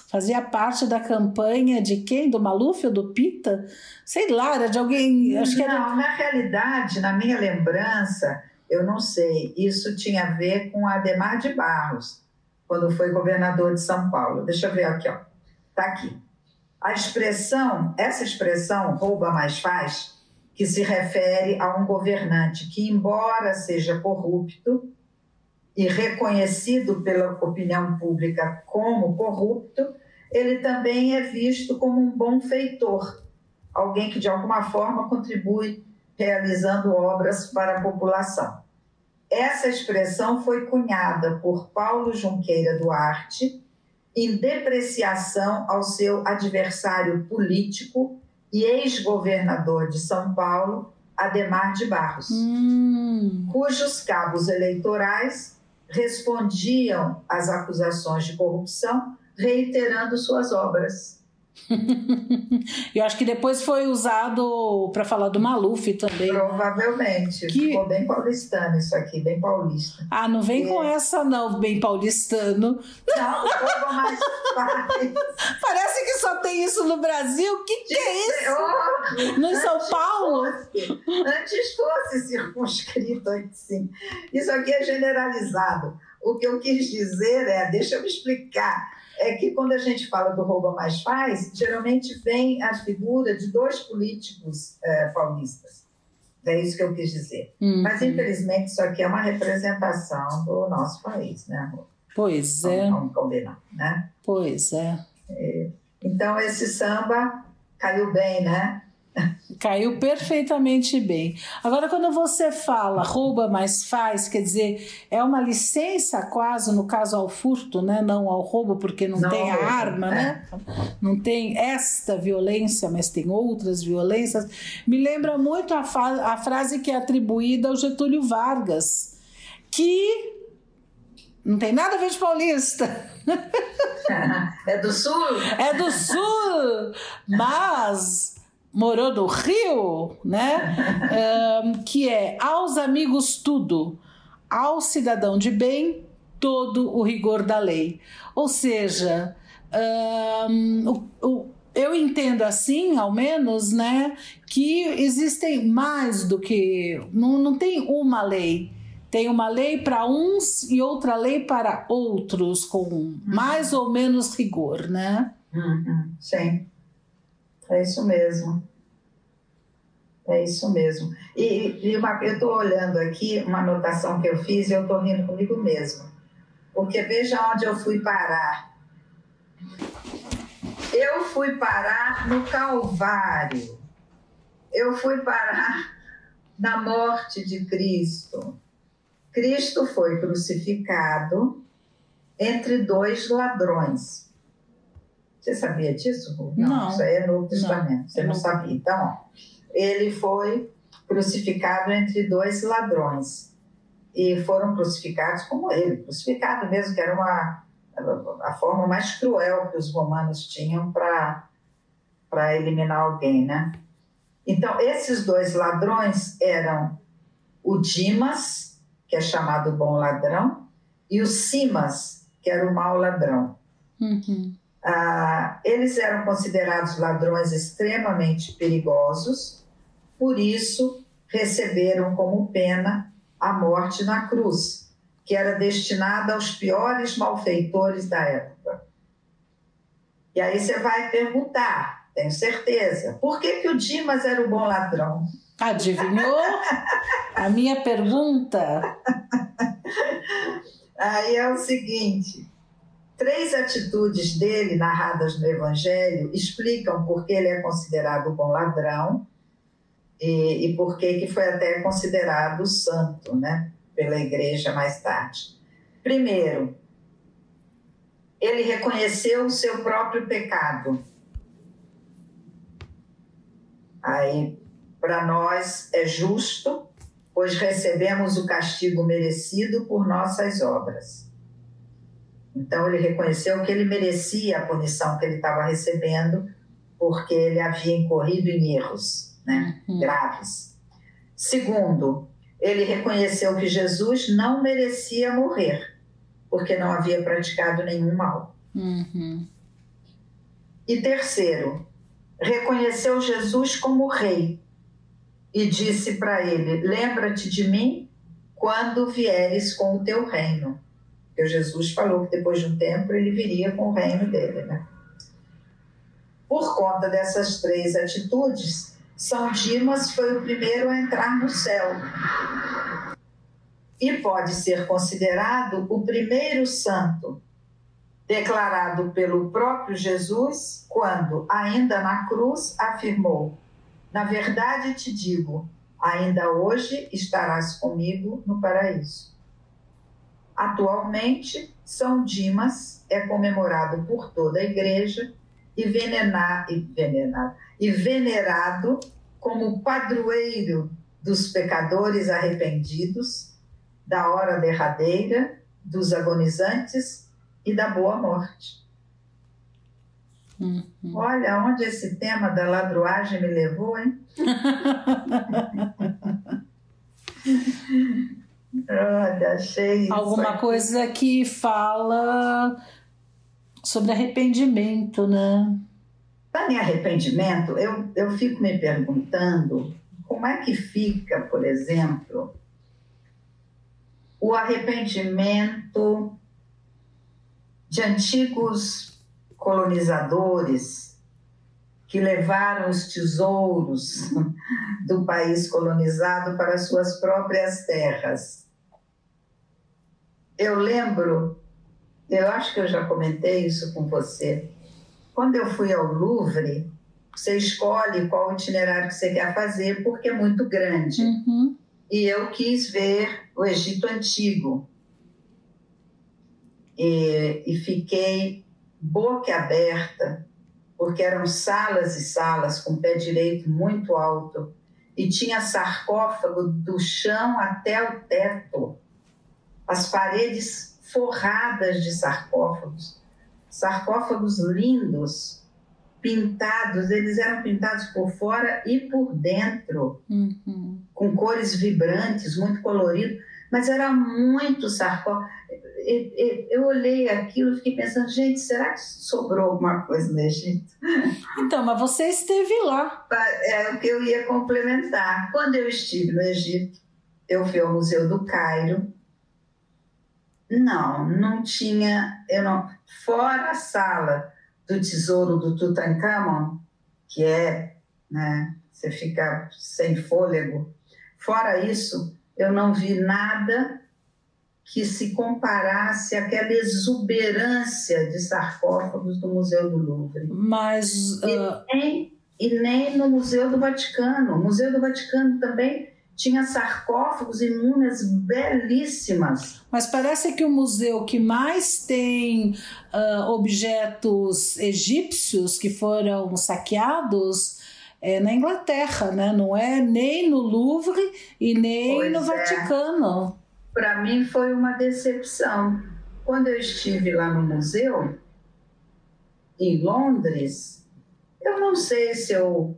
Speaker 2: Fazia parte da campanha de quem? Do Maluf ou do Pita? Sei lá, era de alguém. Acho que era...
Speaker 1: Não, na realidade, na minha lembrança, eu não sei. Isso tinha a ver com Ademar de Barros, quando foi governador de São Paulo. Deixa eu ver aqui, ó. Tá aqui. A expressão, essa expressão, rouba mais faz, que se refere a um governante que, embora seja corrupto e reconhecido pela opinião pública como corrupto, ele também é visto como um bom feitor, alguém que de alguma forma contribui realizando obras para a população. Essa expressão foi cunhada por Paulo Junqueira Duarte em depreciação ao seu adversário político e ex-governador de São Paulo, Ademar de Barros, hum. cujos cabos eleitorais respondiam às acusações de corrupção, reiterando suas obras. [LAUGHS]
Speaker 2: Eu acho que depois foi usado para falar do Maluf também.
Speaker 1: Provavelmente. Que... Ficou bem paulistano isso aqui, bem paulista.
Speaker 2: Ah, não vem é. com essa não, bem paulistano.
Speaker 1: Não, mais [LAUGHS]
Speaker 2: Parece que só tem isso no Brasil. O que, que é isso? no São Paulo?
Speaker 1: Fosse, antes fosse circunscrito assim. Isso aqui é generalizado. O que eu quis dizer é, deixa eu me explicar é que quando a gente fala do rouba mais faz, geralmente vem a figura de dois políticos é, paulistas. É isso que eu quis dizer. Uhum. Mas, infelizmente, isso aqui é uma representação do nosso país, né, Rô?
Speaker 2: Pois é.
Speaker 1: Vamos combinar, né?
Speaker 2: Pois é.
Speaker 1: é. Então, esse samba caiu bem, né?
Speaker 2: Caiu perfeitamente bem. Agora, quando você fala rouba, mas faz, quer dizer, é uma licença quase, no caso ao furto, né? não ao roubo, porque não, não tem a arma, né? Não tem esta violência, mas tem outras violências. Me lembra muito a, a frase que é atribuída ao Getúlio Vargas, que não tem nada a ver de paulista. [LAUGHS]
Speaker 1: É do sul?
Speaker 2: É do sul, mas morou no Rio, né? [LAUGHS] um, que é aos amigos tudo, ao cidadão de bem todo o rigor da lei. Ou seja, um, o, o, eu entendo assim, ao menos, né, que existem mais do que. Não, não tem uma lei. Tem uma lei para uns e outra lei para outros, com uhum. mais ou menos rigor, né?
Speaker 1: Uhum. Sim. É isso mesmo. É isso mesmo. E, e uma, eu estou olhando aqui uma anotação que eu fiz e eu estou rindo comigo mesmo. Porque veja onde eu fui parar. Eu fui parar no Calvário. Eu fui parar na morte de Cristo. Cristo foi crucificado entre dois ladrões. Você sabia disso,
Speaker 2: Não, não.
Speaker 1: Isso aí é Novo Testamento. Não, Você não, não sabia. Então, ele foi crucificado entre dois ladrões. E foram crucificados como ele, crucificado mesmo, que era uma, a forma mais cruel que os romanos tinham para eliminar alguém, né? Então, esses dois ladrões eram o Dimas, que é chamado bom ladrão, e o Simas, que era o mau ladrão. Uhum. Ah, eles eram considerados ladrões extremamente perigosos, por isso receberam como pena a morte na cruz, que era destinada aos piores malfeitores da época. E aí você vai perguntar, tenho certeza, por que, que o Dimas era o bom ladrão?
Speaker 2: Adivinhou? a minha pergunta. [LAUGHS]
Speaker 1: Aí é o seguinte: três atitudes dele narradas no Evangelho explicam por que ele é considerado bom ladrão e, e por que, foi até considerado santo, né? Pela igreja mais tarde. Primeiro, ele reconheceu o seu próprio pecado. Aí, para nós é justo, pois recebemos o castigo merecido por nossas obras. Então, ele reconheceu que ele merecia a punição que ele estava recebendo, porque ele havia incorrido em erros né, uhum. graves. Segundo, ele reconheceu que Jesus não merecia morrer, porque não havia praticado nenhum mal.
Speaker 2: Uhum.
Speaker 1: E terceiro, reconheceu Jesus como rei e disse para ele: Lembra-te de mim quando vieres com o teu reino. Porque Jesus falou que depois de um tempo ele viria com o reino dele, né? Por conta dessas três atitudes, são Dimas foi o primeiro a entrar no céu e pode ser considerado o primeiro santo, declarado pelo próprio Jesus quando, ainda na cruz, afirmou: Na verdade te digo, ainda hoje estarás comigo no paraíso. Atualmente, São Dimas é comemorado por toda a igreja e, venenado, e, venenado, e venerado como padroeiro dos pecadores arrependidos, da hora derradeira, dos agonizantes e da boa morte.
Speaker 2: Uhum.
Speaker 1: Olha onde esse tema da ladruagem me levou, hein? [LAUGHS] Olha, achei
Speaker 2: Alguma coisa que fala sobre arrependimento, né?
Speaker 1: Falando em arrependimento, eu, eu fico me perguntando como é que fica, por exemplo, o arrependimento de antigos colonizadores que levaram os tesouros [LAUGHS] do país colonizado para suas próprias terras. Eu lembro, eu acho que eu já comentei isso com você, quando eu fui ao Louvre, você escolhe qual itinerário que você quer fazer, porque é muito grande.
Speaker 2: Uhum.
Speaker 1: E eu quis ver o Egito Antigo. E, e fiquei boca aberta, porque eram salas e salas com pé direito muito alto, e tinha sarcófago do chão até o teto, as paredes forradas de sarcófagos sarcófagos lindos, pintados, eles eram pintados por fora e por dentro,
Speaker 2: uhum.
Speaker 1: com cores vibrantes, muito colorido, mas era muito sarcófago. Eu olhei aquilo e fiquei pensando, gente, será que sobrou alguma coisa no Egito? [LAUGHS]
Speaker 2: Então, mas você esteve lá.
Speaker 1: É o que eu ia complementar. Quando eu estive no Egito, eu fui ao Museu do Cairo, não, não tinha. Eu não, fora a sala do tesouro do Tutankhamon, que é, né, você fica sem fôlego. Fora isso, eu não vi nada que se comparasse àquela exuberância de sarcófagos do Museu do Louvre.
Speaker 2: Mas. Uh...
Speaker 1: E, nem, e nem no Museu do Vaticano. O Museu do Vaticano também tinha sarcófagos e múmias belíssimas.
Speaker 2: Mas parece que o museu que mais tem uh, objetos egípcios que foram saqueados é na Inglaterra, né? Não é nem no Louvre e nem pois no é. Vaticano.
Speaker 1: Para mim foi uma decepção. Quando eu estive lá no museu, em Londres, eu não sei se eu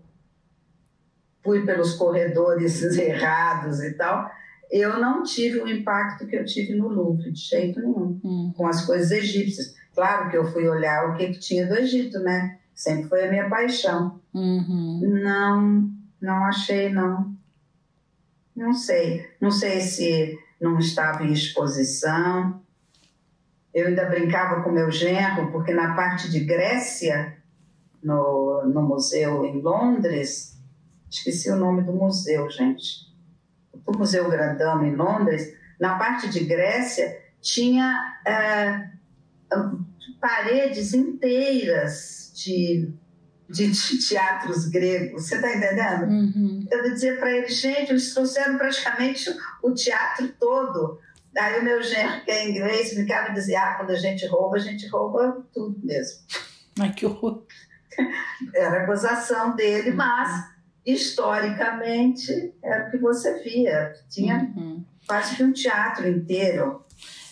Speaker 1: fui pelos corredores [LAUGHS] errados e tal, eu não tive o impacto que eu tive no Louvre, de jeito nenhum,
Speaker 2: hum.
Speaker 1: com as coisas egípcias. Claro que eu fui olhar o que, que tinha do Egito, né? Sempre foi a minha paixão.
Speaker 2: Uhum.
Speaker 1: Não, não achei, não. Não sei. Não sei se não estava em exposição. Eu ainda brincava com meu genro, porque na parte de Grécia, no, no museu em Londres, esqueci o nome do museu, gente. O Museu Grandão em Londres, na parte de Grécia, tinha é, paredes inteiras de, de teatros gregos. Você está entendendo?
Speaker 2: Uhum.
Speaker 1: Eu dizia para ele, gente, eles trouxeram praticamente o teatro todo. Aí o meu genro, que é inglês, ficava e dizia, ah, quando a gente rouba, a gente rouba tudo mesmo.
Speaker 2: Ai, que horror.
Speaker 1: Era a gozação dele, mas historicamente era o que você via. Tinha
Speaker 2: Uhum.
Speaker 1: quase que um teatro inteiro.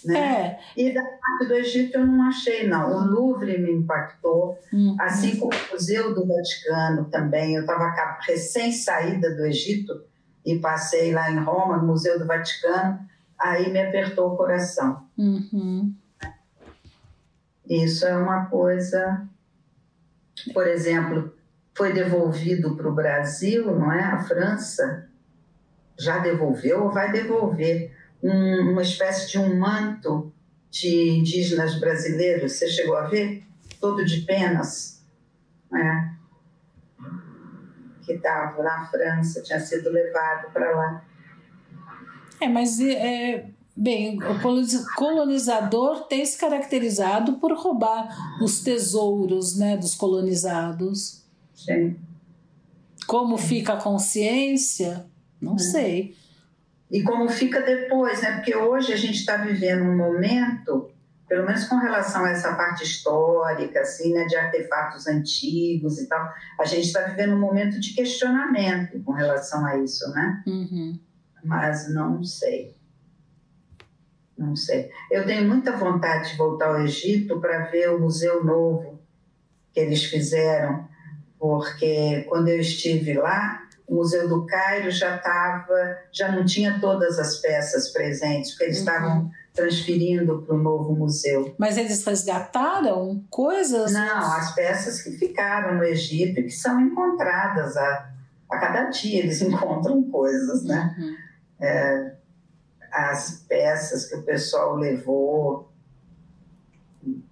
Speaker 1: Né?
Speaker 2: É.
Speaker 1: E da parte do Egito eu não achei, não. O Louvre me impactou,
Speaker 2: Uhum.
Speaker 1: assim como o Museu do Vaticano também. Eu estava recém-saída do Egito e passei lá em Roma, no Museu do Vaticano, aí me apertou o coração.
Speaker 2: Uhum.
Speaker 1: Isso é uma coisa. Por exemplo, foi devolvido para o Brasil, não é? A França já devolveu ou vai devolver um, uma espécie de um manto de indígenas brasileiros. Você chegou a ver? Todo de penas. É. Que estava na França, tinha sido levado para lá.
Speaker 2: É, mas é, bem, o coloniz- colonizador tem se caracterizado por roubar os tesouros né, dos colonizados.
Speaker 1: Sim.
Speaker 2: Como fica a consciência? Não sei.
Speaker 1: E como fica depois, né? Porque hoje a gente está vivendo um momento, pelo menos com relação a essa parte histórica, assim, né, de artefatos antigos e tal, a gente está vivendo um momento de questionamento com relação a isso, né?
Speaker 2: Uhum.
Speaker 1: Mas não sei. Não sei. Eu tenho muita vontade de voltar ao Egito para ver o museu novo que eles fizeram, porque quando eu estive lá, o Museu do Cairo já estava, já não tinha todas as peças presentes, porque eles
Speaker 2: Uhum.
Speaker 1: estavam transferindo para o novo museu.
Speaker 2: Mas eles resgataram coisas?
Speaker 1: Não, as peças que ficaram no Egito e que são encontradas a, a cada dia, eles [LAUGHS] encontram coisas, né?
Speaker 2: Uhum.
Speaker 1: as peças que o pessoal levou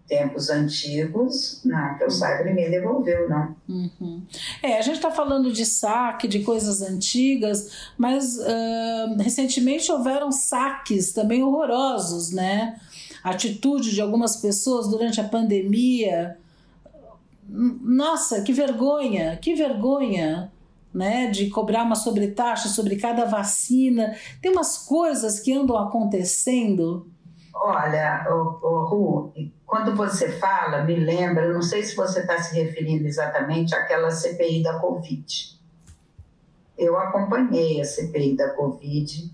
Speaker 1: tempos antigos, não, que eu saiba, ninguém devolveu, não.
Speaker 2: Uhum. É, a gente está falando de saque, de coisas antigas, mas ah, recentemente houveram saques também horrorosos, né? Atitude de algumas pessoas durante a pandemia. Nossa, que vergonha, que vergonha, né? De cobrar uma sobretaxa sobre cada vacina. Tem umas coisas que andam acontecendo.
Speaker 1: Olha, o, o, Ru, quando você fala, me lembra, não sei se você está se referindo exatamente àquela CPI da Covid. Eu acompanhei a CPI da Covid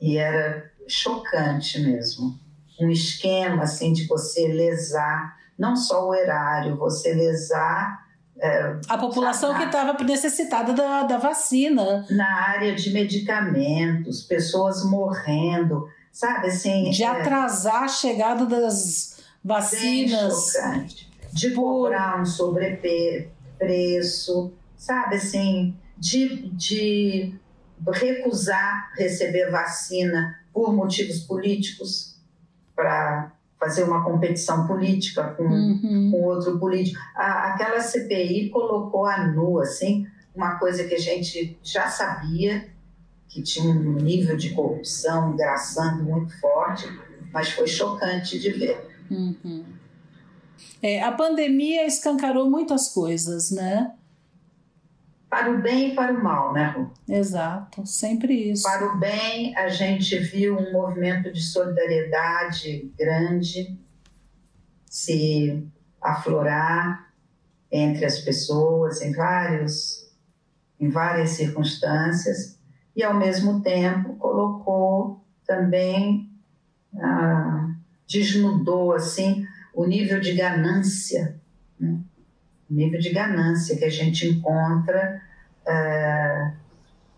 Speaker 1: e era chocante mesmo. Um esquema assim de você lesar não só o erário, você lesar é,
Speaker 2: A população que estava necessitada da, da vacina.
Speaker 1: na área de medicamentos, pessoas morrendo, sabe assim?
Speaker 2: de
Speaker 1: é,
Speaker 2: atrasar a chegada das vacinas.
Speaker 1: De cobrar um sobrepreço, sabe assim, de, de recusar receber vacina por motivos políticos, para fazer uma competição política com,
Speaker 2: Uhum.
Speaker 1: com outro político. A, aquela CPI colocou a nu, assim, uma coisa que a gente já sabia, que tinha um nível de corrupção engraçando muito forte, mas foi chocante de ver.
Speaker 2: Uhum. É, a pandemia escancarou muitas coisas, né?
Speaker 1: Para o bem e para o mal, né, Ru?
Speaker 2: Exato, sempre isso.
Speaker 1: Para o bem, a gente viu um movimento de solidariedade grande se aflorar entre as pessoas em vários em várias circunstâncias e ao mesmo tempo colocou também ah, desnudou assim o nível de ganância né? o nível de ganância que a gente encontra ah,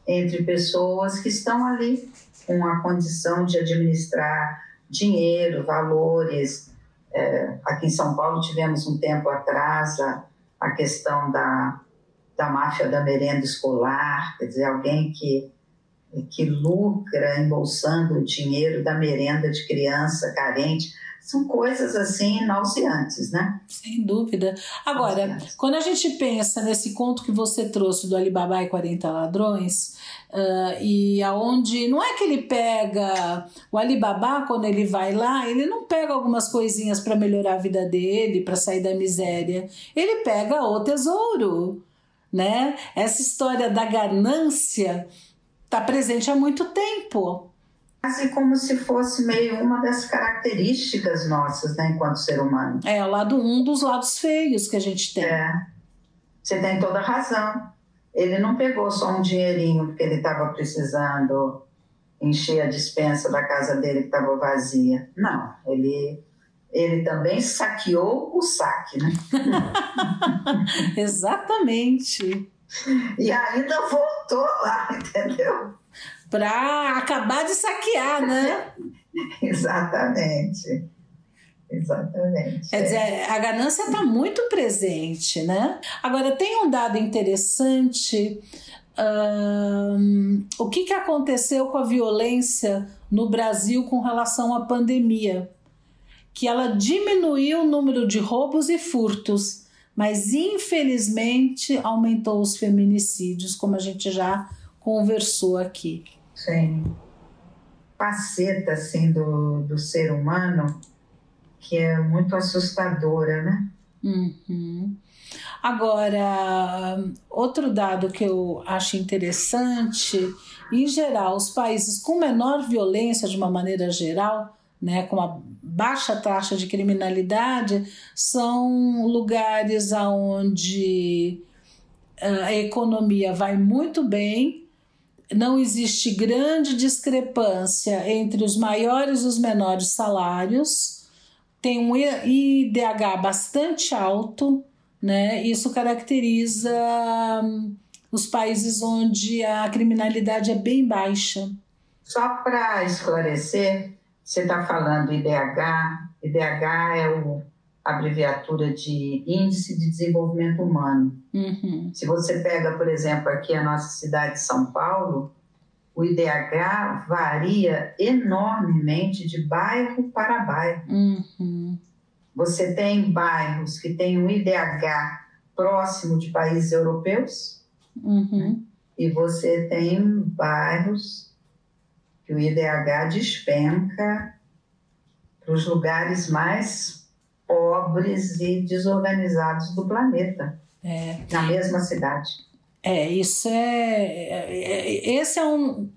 Speaker 1: entre pessoas que estão ali com a condição de administrar dinheiro, valores, É, aqui em São Paulo tivemos um tempo atrás a, a questão da, da máfia da merenda escolar, quer dizer, alguém que, que lucra embolsando o dinheiro da merenda de criança carente são coisas assim nauseantes, né?
Speaker 2: Sem dúvida. Agora, quando a gente pensa nesse conto que você trouxe do Alibaba e 40 ladrões, uh, e aonde não é que ele pega o Alibaba quando ele vai lá, ele não pega algumas coisinhas para melhorar a vida dele, para sair da miséria. Ele pega o tesouro, né? Essa história da ganância está presente há muito tempo
Speaker 1: quase como se fosse meio uma das características nossas, né, enquanto ser humano.
Speaker 2: É, o lado um dos lados feios que a gente tem.
Speaker 1: É. Você tem toda razão. Ele não pegou só um dinheirinho porque ele estava precisando encher a dispensa da casa dele que estava vazia. Não, ele ele também saqueou o saque, né? [LAUGHS]
Speaker 2: Exatamente.
Speaker 1: E ainda voltou lá, entendeu?
Speaker 2: para acabar de saquear, né? [LAUGHS]
Speaker 1: Exatamente. Exatamente.
Speaker 2: Quer dizer, a ganância está muito presente, né? Agora, tem um dado interessante. O que, que aconteceu com a violência no Brasil com relação à pandemia? Que ela diminuiu o número de roubos e furtos, mas infelizmente aumentou os feminicídios, como a gente já conversou aqui
Speaker 1: tem faceta assim do, do ser humano que é muito assustadora, né?
Speaker 2: Uhum. Agora, outro dado que eu acho interessante, em geral, os países com menor violência de uma maneira geral, né, com uma baixa taxa de criminalidade, são lugares onde ah, a economia vai muito bem não existe grande discrepância entre os maiores e os menores salários, tem um IDH bastante alto, né? Isso caracteriza hum, os países onde a criminalidade é bem baixa.
Speaker 1: Só para esclarecer, você está falando IDH, IDH é o abreviatura de Índice de Desenvolvimento Humano.
Speaker 2: Uhum.
Speaker 1: Se você pega, por exemplo, aqui a nossa cidade de São Paulo, o IDH varia enormemente de bairro para bairro.
Speaker 2: Uhum.
Speaker 1: Você tem bairros que têm um IDH próximo de países europeus,
Speaker 2: uhum.
Speaker 1: e você tem bairros que o IDH despenca para os lugares mais pobres e desorganizados do planeta,
Speaker 2: é.
Speaker 1: na mesma cidade.
Speaker 2: É, isso é, é, é, Esse é um.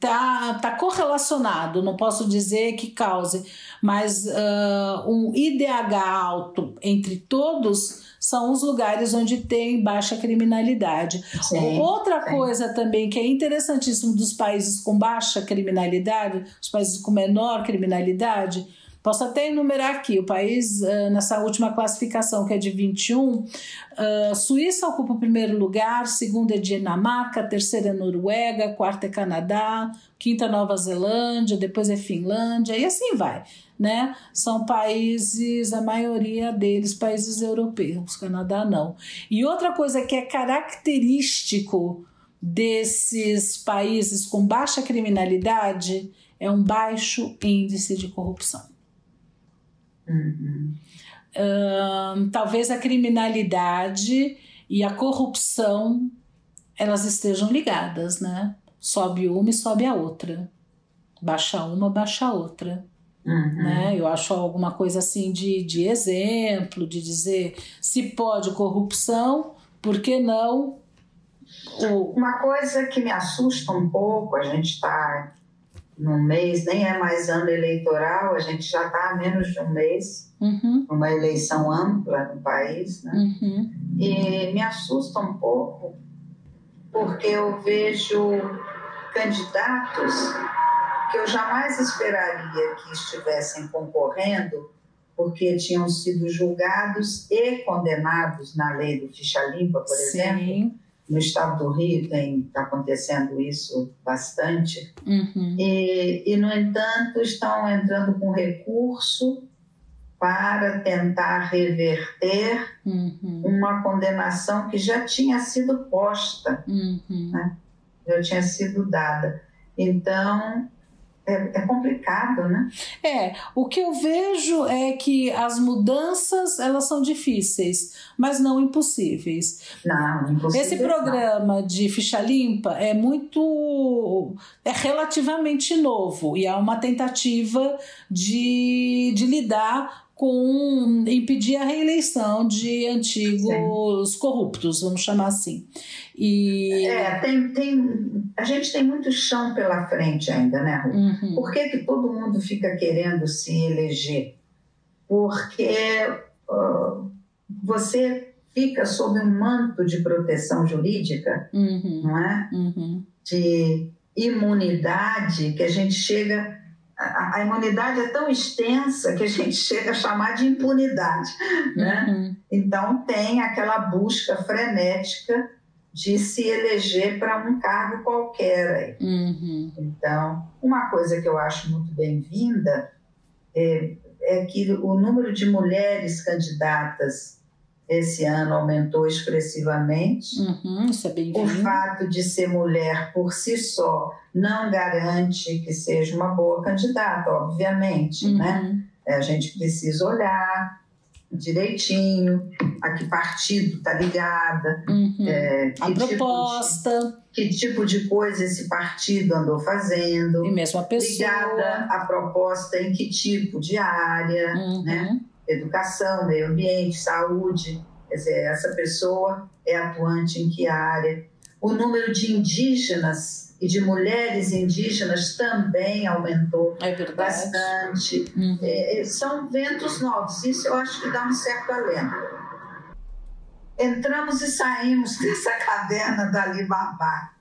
Speaker 2: Tá, tá correlacionado, não posso dizer que cause, mas uh, um IDH alto entre todos são os lugares onde tem baixa criminalidade.
Speaker 1: Sim,
Speaker 2: Outra
Speaker 1: sim.
Speaker 2: coisa também que é interessantíssimo dos países com baixa criminalidade, os países com menor criminalidade, Posso até enumerar aqui: o país, uh, nessa última classificação, que é de 21, uh, Suíça ocupa o primeiro lugar, segundo é Dinamarca, terceira é Noruega, quarta é Canadá, quinta é Nova Zelândia, depois é Finlândia, e assim vai. Né? São países, a maioria deles, países europeus, Canadá não. E outra coisa que é característico desses países com baixa criminalidade é um baixo índice de corrupção.
Speaker 1: Uhum.
Speaker 2: Uh, talvez a criminalidade e a corrupção elas estejam ligadas, né? Sobe uma e sobe a outra. Baixa uma, baixa a outra.
Speaker 1: Uhum.
Speaker 2: Né? Eu acho alguma coisa assim de, de exemplo, de dizer se pode corrupção, por que não?
Speaker 1: O... Uma coisa que me assusta um pouco, a gente está num mês, nem é mais ano eleitoral, a gente já está há menos de um mês,
Speaker 2: uhum.
Speaker 1: uma eleição ampla no país, né?
Speaker 2: Uhum.
Speaker 1: E me assusta um pouco, porque eu vejo candidatos que eu jamais esperaria que estivessem concorrendo, porque tinham sido julgados e condenados na lei do ficha limpa, por
Speaker 2: Sim.
Speaker 1: exemplo no estado do Rio tem está acontecendo isso bastante
Speaker 2: uhum.
Speaker 1: e, e no entanto estão entrando com recurso para tentar reverter uhum. uma condenação que já tinha sido posta, uhum. né? já tinha sido dada. Então, é, é, complicado, né?
Speaker 2: É, o que eu vejo é que as mudanças elas são difíceis, mas não impossíveis.
Speaker 1: Não, impossíveis.
Speaker 2: Esse programa
Speaker 1: não.
Speaker 2: de ficha limpa é muito, é relativamente novo e há uma tentativa de, de lidar com impedir a reeleição de antigos Sim. corruptos, vamos chamar assim.
Speaker 1: E... É, tem, tem, a gente tem muito chão pela frente ainda, né, Ru? Uhum. Por que, que todo mundo fica querendo se eleger? Porque uh, você fica sob um manto de proteção jurídica, uhum. não é? Uhum. De imunidade que a gente chega a, imunidade é tão extensa que a gente chega a chamar de impunidade. Né? Uhum. Então, tem aquela busca frenética de se eleger para um cargo qualquer. Uhum. Então, uma coisa que eu acho muito bem-vinda é, é que o número de mulheres candidatas esse ano aumentou expressivamente.
Speaker 2: Uhum, isso é bem
Speaker 1: o fato de ser mulher por si só não garante que seja uma boa candidata, obviamente, uhum. né? A gente precisa olhar direitinho a que partido está ligada,
Speaker 2: uhum. é, a proposta.
Speaker 1: Tipo de, que tipo de coisa esse partido andou fazendo.
Speaker 2: E mesmo a pessoa.
Speaker 1: Ligada à proposta em que tipo de área, uhum. né? educação, meio ambiente, saúde. Quer dizer, essa pessoa é atuante em que área? O número de indígenas e de mulheres indígenas também aumentou
Speaker 2: é
Speaker 1: bastante. Uhum. É, são ventos novos, isso eu acho que dá um certo alento. Entramos e saímos [LAUGHS] dessa caverna da Alibaba.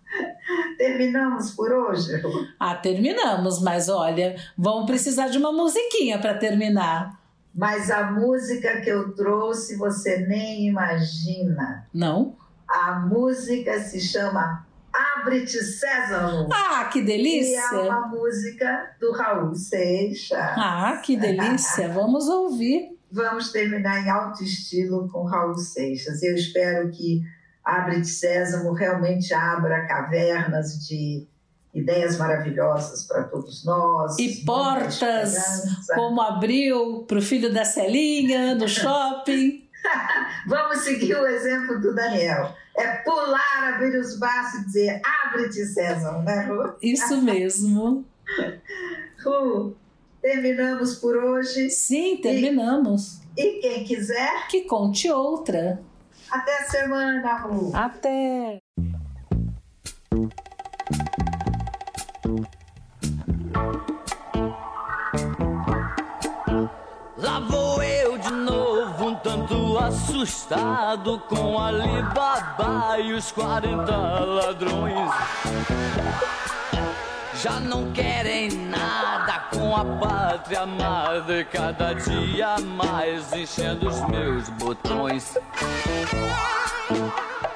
Speaker 1: Terminamos por hoje?
Speaker 2: Ah, terminamos, mas olha, vamos precisar de uma musiquinha para terminar.
Speaker 1: Mas a música que eu trouxe você nem imagina.
Speaker 2: Não?
Speaker 1: A música se chama Abre-te Sésamo.
Speaker 2: Ah, que delícia!
Speaker 1: E é uma música do Raul Seixas.
Speaker 2: Ah, que delícia! [LAUGHS] Vamos ouvir.
Speaker 1: Vamos terminar em alto estilo com Raul Seixas. Eu espero que Abre-te Sésamo realmente abra cavernas de ideias maravilhosas para todos nós.
Speaker 2: E portas, como abriu para o filho da Celinha no shopping. [LAUGHS]
Speaker 1: Vamos seguir o exemplo do Daniel. É pular, abrir os braços e dizer: abre-te, César, né, Ru?
Speaker 2: Isso mesmo. [LAUGHS]
Speaker 1: Ru, terminamos por hoje.
Speaker 2: Sim, terminamos.
Speaker 1: E, e quem quiser.
Speaker 2: Que conte outra.
Speaker 1: Até a semana, Ru.
Speaker 2: Até.
Speaker 3: Lá vou eu de novo, um tanto assustado com Alibaba e os 40 ladrões. Já não querem nada com a pátria amada e cada dia mais enchendo os meus botões.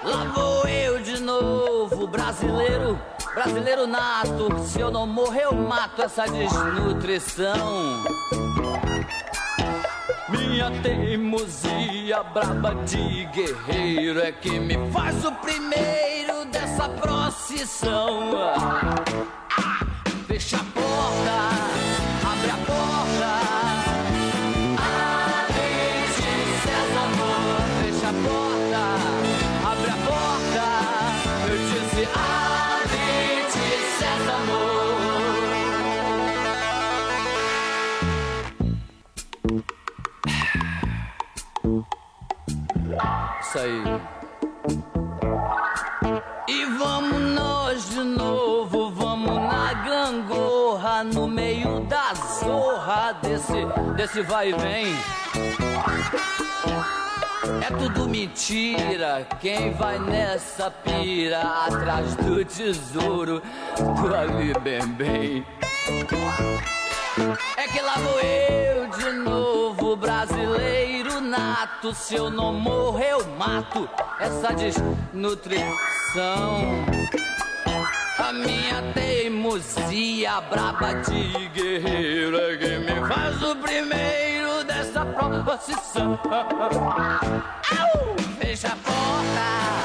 Speaker 3: Lá vou eu de novo, brasileiro, brasileiro nato. Se eu não morrer, eu mato essa desnutrição. Minha teimosia braba de guerreiro é que me faz o primeiro dessa procissão. Ah, fecha a porta, abre a porta. Desse vai e vem. É tudo mentira, quem vai nessa pira atrás do tesouro do Ali Bem Bem. É que lá vou eu de novo, brasileiro nato. Se eu não morrer, eu mato essa desnutrição. A minha teimosia braba de guerreiro é que me faz o primeiro dessa proposição. Fecha a porta,